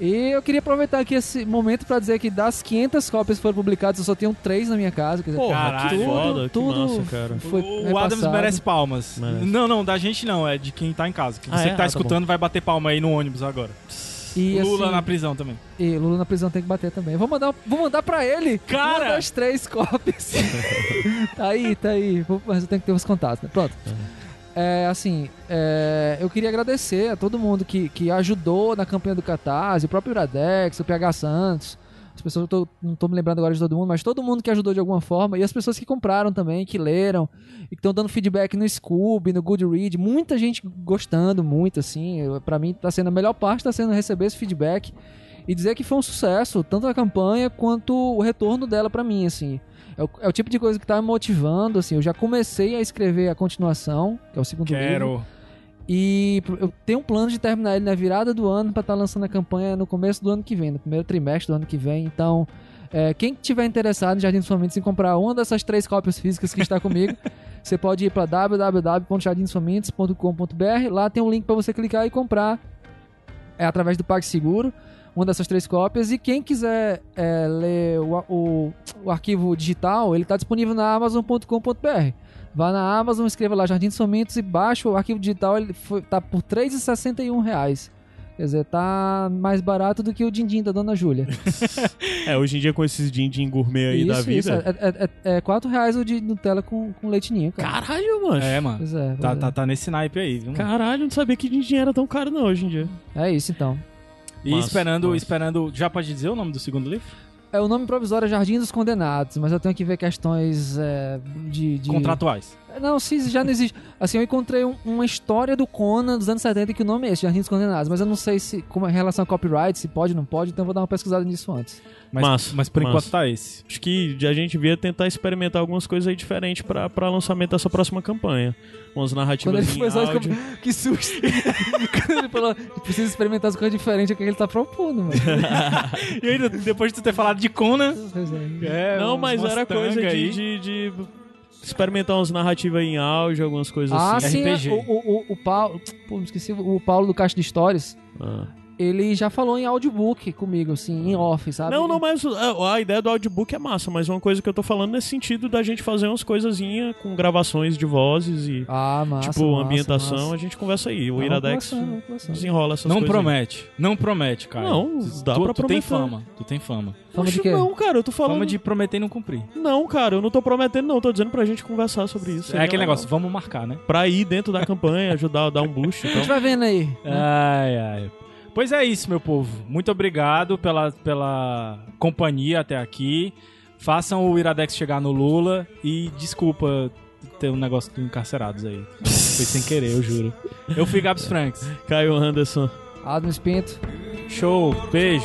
E eu queria aproveitar aqui esse momento pra dizer que das 500 cópias que foram publicadas, eu só tenho três na minha casa. Quer dizer, Porra, Caralho. que foda, que tudo massa, cara. foi o o Adams merece palmas. Merece. Não, não, da gente não, é de quem tá em casa. Que Ah, você é? que tá Ah, tá escutando vai bater palma aí no ônibus agora. E, Lula assim, na prisão também. E Lula na prisão tem que bater também. Vou mandar, vou mandar pra ele Cara! uma das três cópias. tá aí, tá aí. Vou- Mas eu tenho que ter os contatos, né? Pronto. É, assim, é, eu queria agradecer a todo mundo que, que ajudou na campanha do Catarse, o próprio Iradex, o PH Santos. As pessoas, tô- não tô me lembrando agora de todo mundo, mas todo mundo que ajudou de alguma forma. E as pessoas que compraram também, que leram, e que estão dando feedback no Scoob, no Goodread. Muita gente gostando muito, assim. Pra mim, tá sendo a melhor parte, tá sendo receber esse feedback e dizer que foi um sucesso, tanto a campanha quanto o retorno dela pra mim, assim. É o, é o tipo de coisa que tá me motivando, assim. Eu já comecei a escrever a continuação, que é o segundo livro. Quero. E pr- eu tenho um plano de terminar ele na virada do ano pra estar lançando a campanha no começo do ano que vem, no primeiro trimestre do ano que vem. Então, é, quem tiver interessado em Jardim dos Famintos em comprar uma dessas três cópias físicas que está comigo, você pode ir para www.jardimsfamintos.com.br. Lá tem um link para você clicar e comprar é através do PagSeguro, uma dessas três cópias. E quem quiser é, ler o, o- o arquivo digital, ele está disponível na Amazon.com.br. Vá na Amazon, escreva lá Jardim dos Famintos e baixa o arquivo digital, ele foi, tá por 3,61 reais. Quer dizer, tá mais barato do que o din-din da Dona Júlia. É, hoje em dia com esses din-din gourmet aí da isso, isso. vida. É, é, é, é 4 reais o de Nutella com, com leite ninho, cara. Caralho, mano. É, mano. Pois é, pois Tá, é. tá, tá nesse naipe aí, viu? mano? Caralho, não sabia que din-din era tão caro não hoje em dia. É isso então. E Massa, esperando, massa. esperando. Já pode dizer o nome do segundo livro? É, o nome provisório é Jardim dos Condenados, mas eu tenho que ver questões é, de, de... Contratuais. Não, se já não existe. Assim, eu encontrei um- uma história do Conan dos anos 70 que o nome é esse, Jardim dos Condenados, mas eu não sei se, como é em relação a copyright, se pode ou não pode, então eu vou dar uma pesquisada nisso antes. Mas, Massa, mas por massa. enquanto tá esse. Acho que a gente devia tentar experimentar algumas coisas aí diferentes pra, pra lançamento dessa próxima campanha. Umas Quando narrativas ele em áudio. escrever- Que susto! Quando ele falou, precisa experimentar as coisas diferentes, é o que ele tá propondo, mano. E ainda, depois de tu ter falado de Conan. É. Não, mas era coisa de experimentar umas narrativas em áudio, algumas coisas Ah, assim. sim, RPG. o, o, o, Paulo. Pô, esqueci. O Paulo do Caixa de Stories. Ah. Ele já falou em audiobook comigo, assim, em off, sabe? Não, não, mas a, a ideia do audiobook é massa, mas uma coisa que eu tô falando nesse sentido da gente fazer umas coisazinhas com gravações de vozes e Ah, massa. tipo massa, ambientação, massa. a gente conversa aí. O Vamos Iradex conversar, vamos conversar. desenrola essas Não coisas. aí. promete. Não promete, cara. Não, dá tu, pra tu tem fama. Tu tem fama. Fama de quê? Não, cara, eu tô falando. Fama de prometer e não cumprir. Não, cara, eu não tô prometendo, não. Tô dizendo pra gente conversar sobre isso. é aquele legal. negócio, vamos marcar, né? Pra ir dentro da campanha, ajudar a dar um boost. A gente Então. vai vendo aí. né? Ai, ai. Pois é isso, meu povo. Muito obrigado pela, pela companhia até aqui. Façam o Iradex chegar no Lula e desculpa ter um negócio de encarcerados aí. Foi sem querer, eu juro. Eu fui Gabs Franks. Caio Anderson. Adams Pinto. Show, beijo.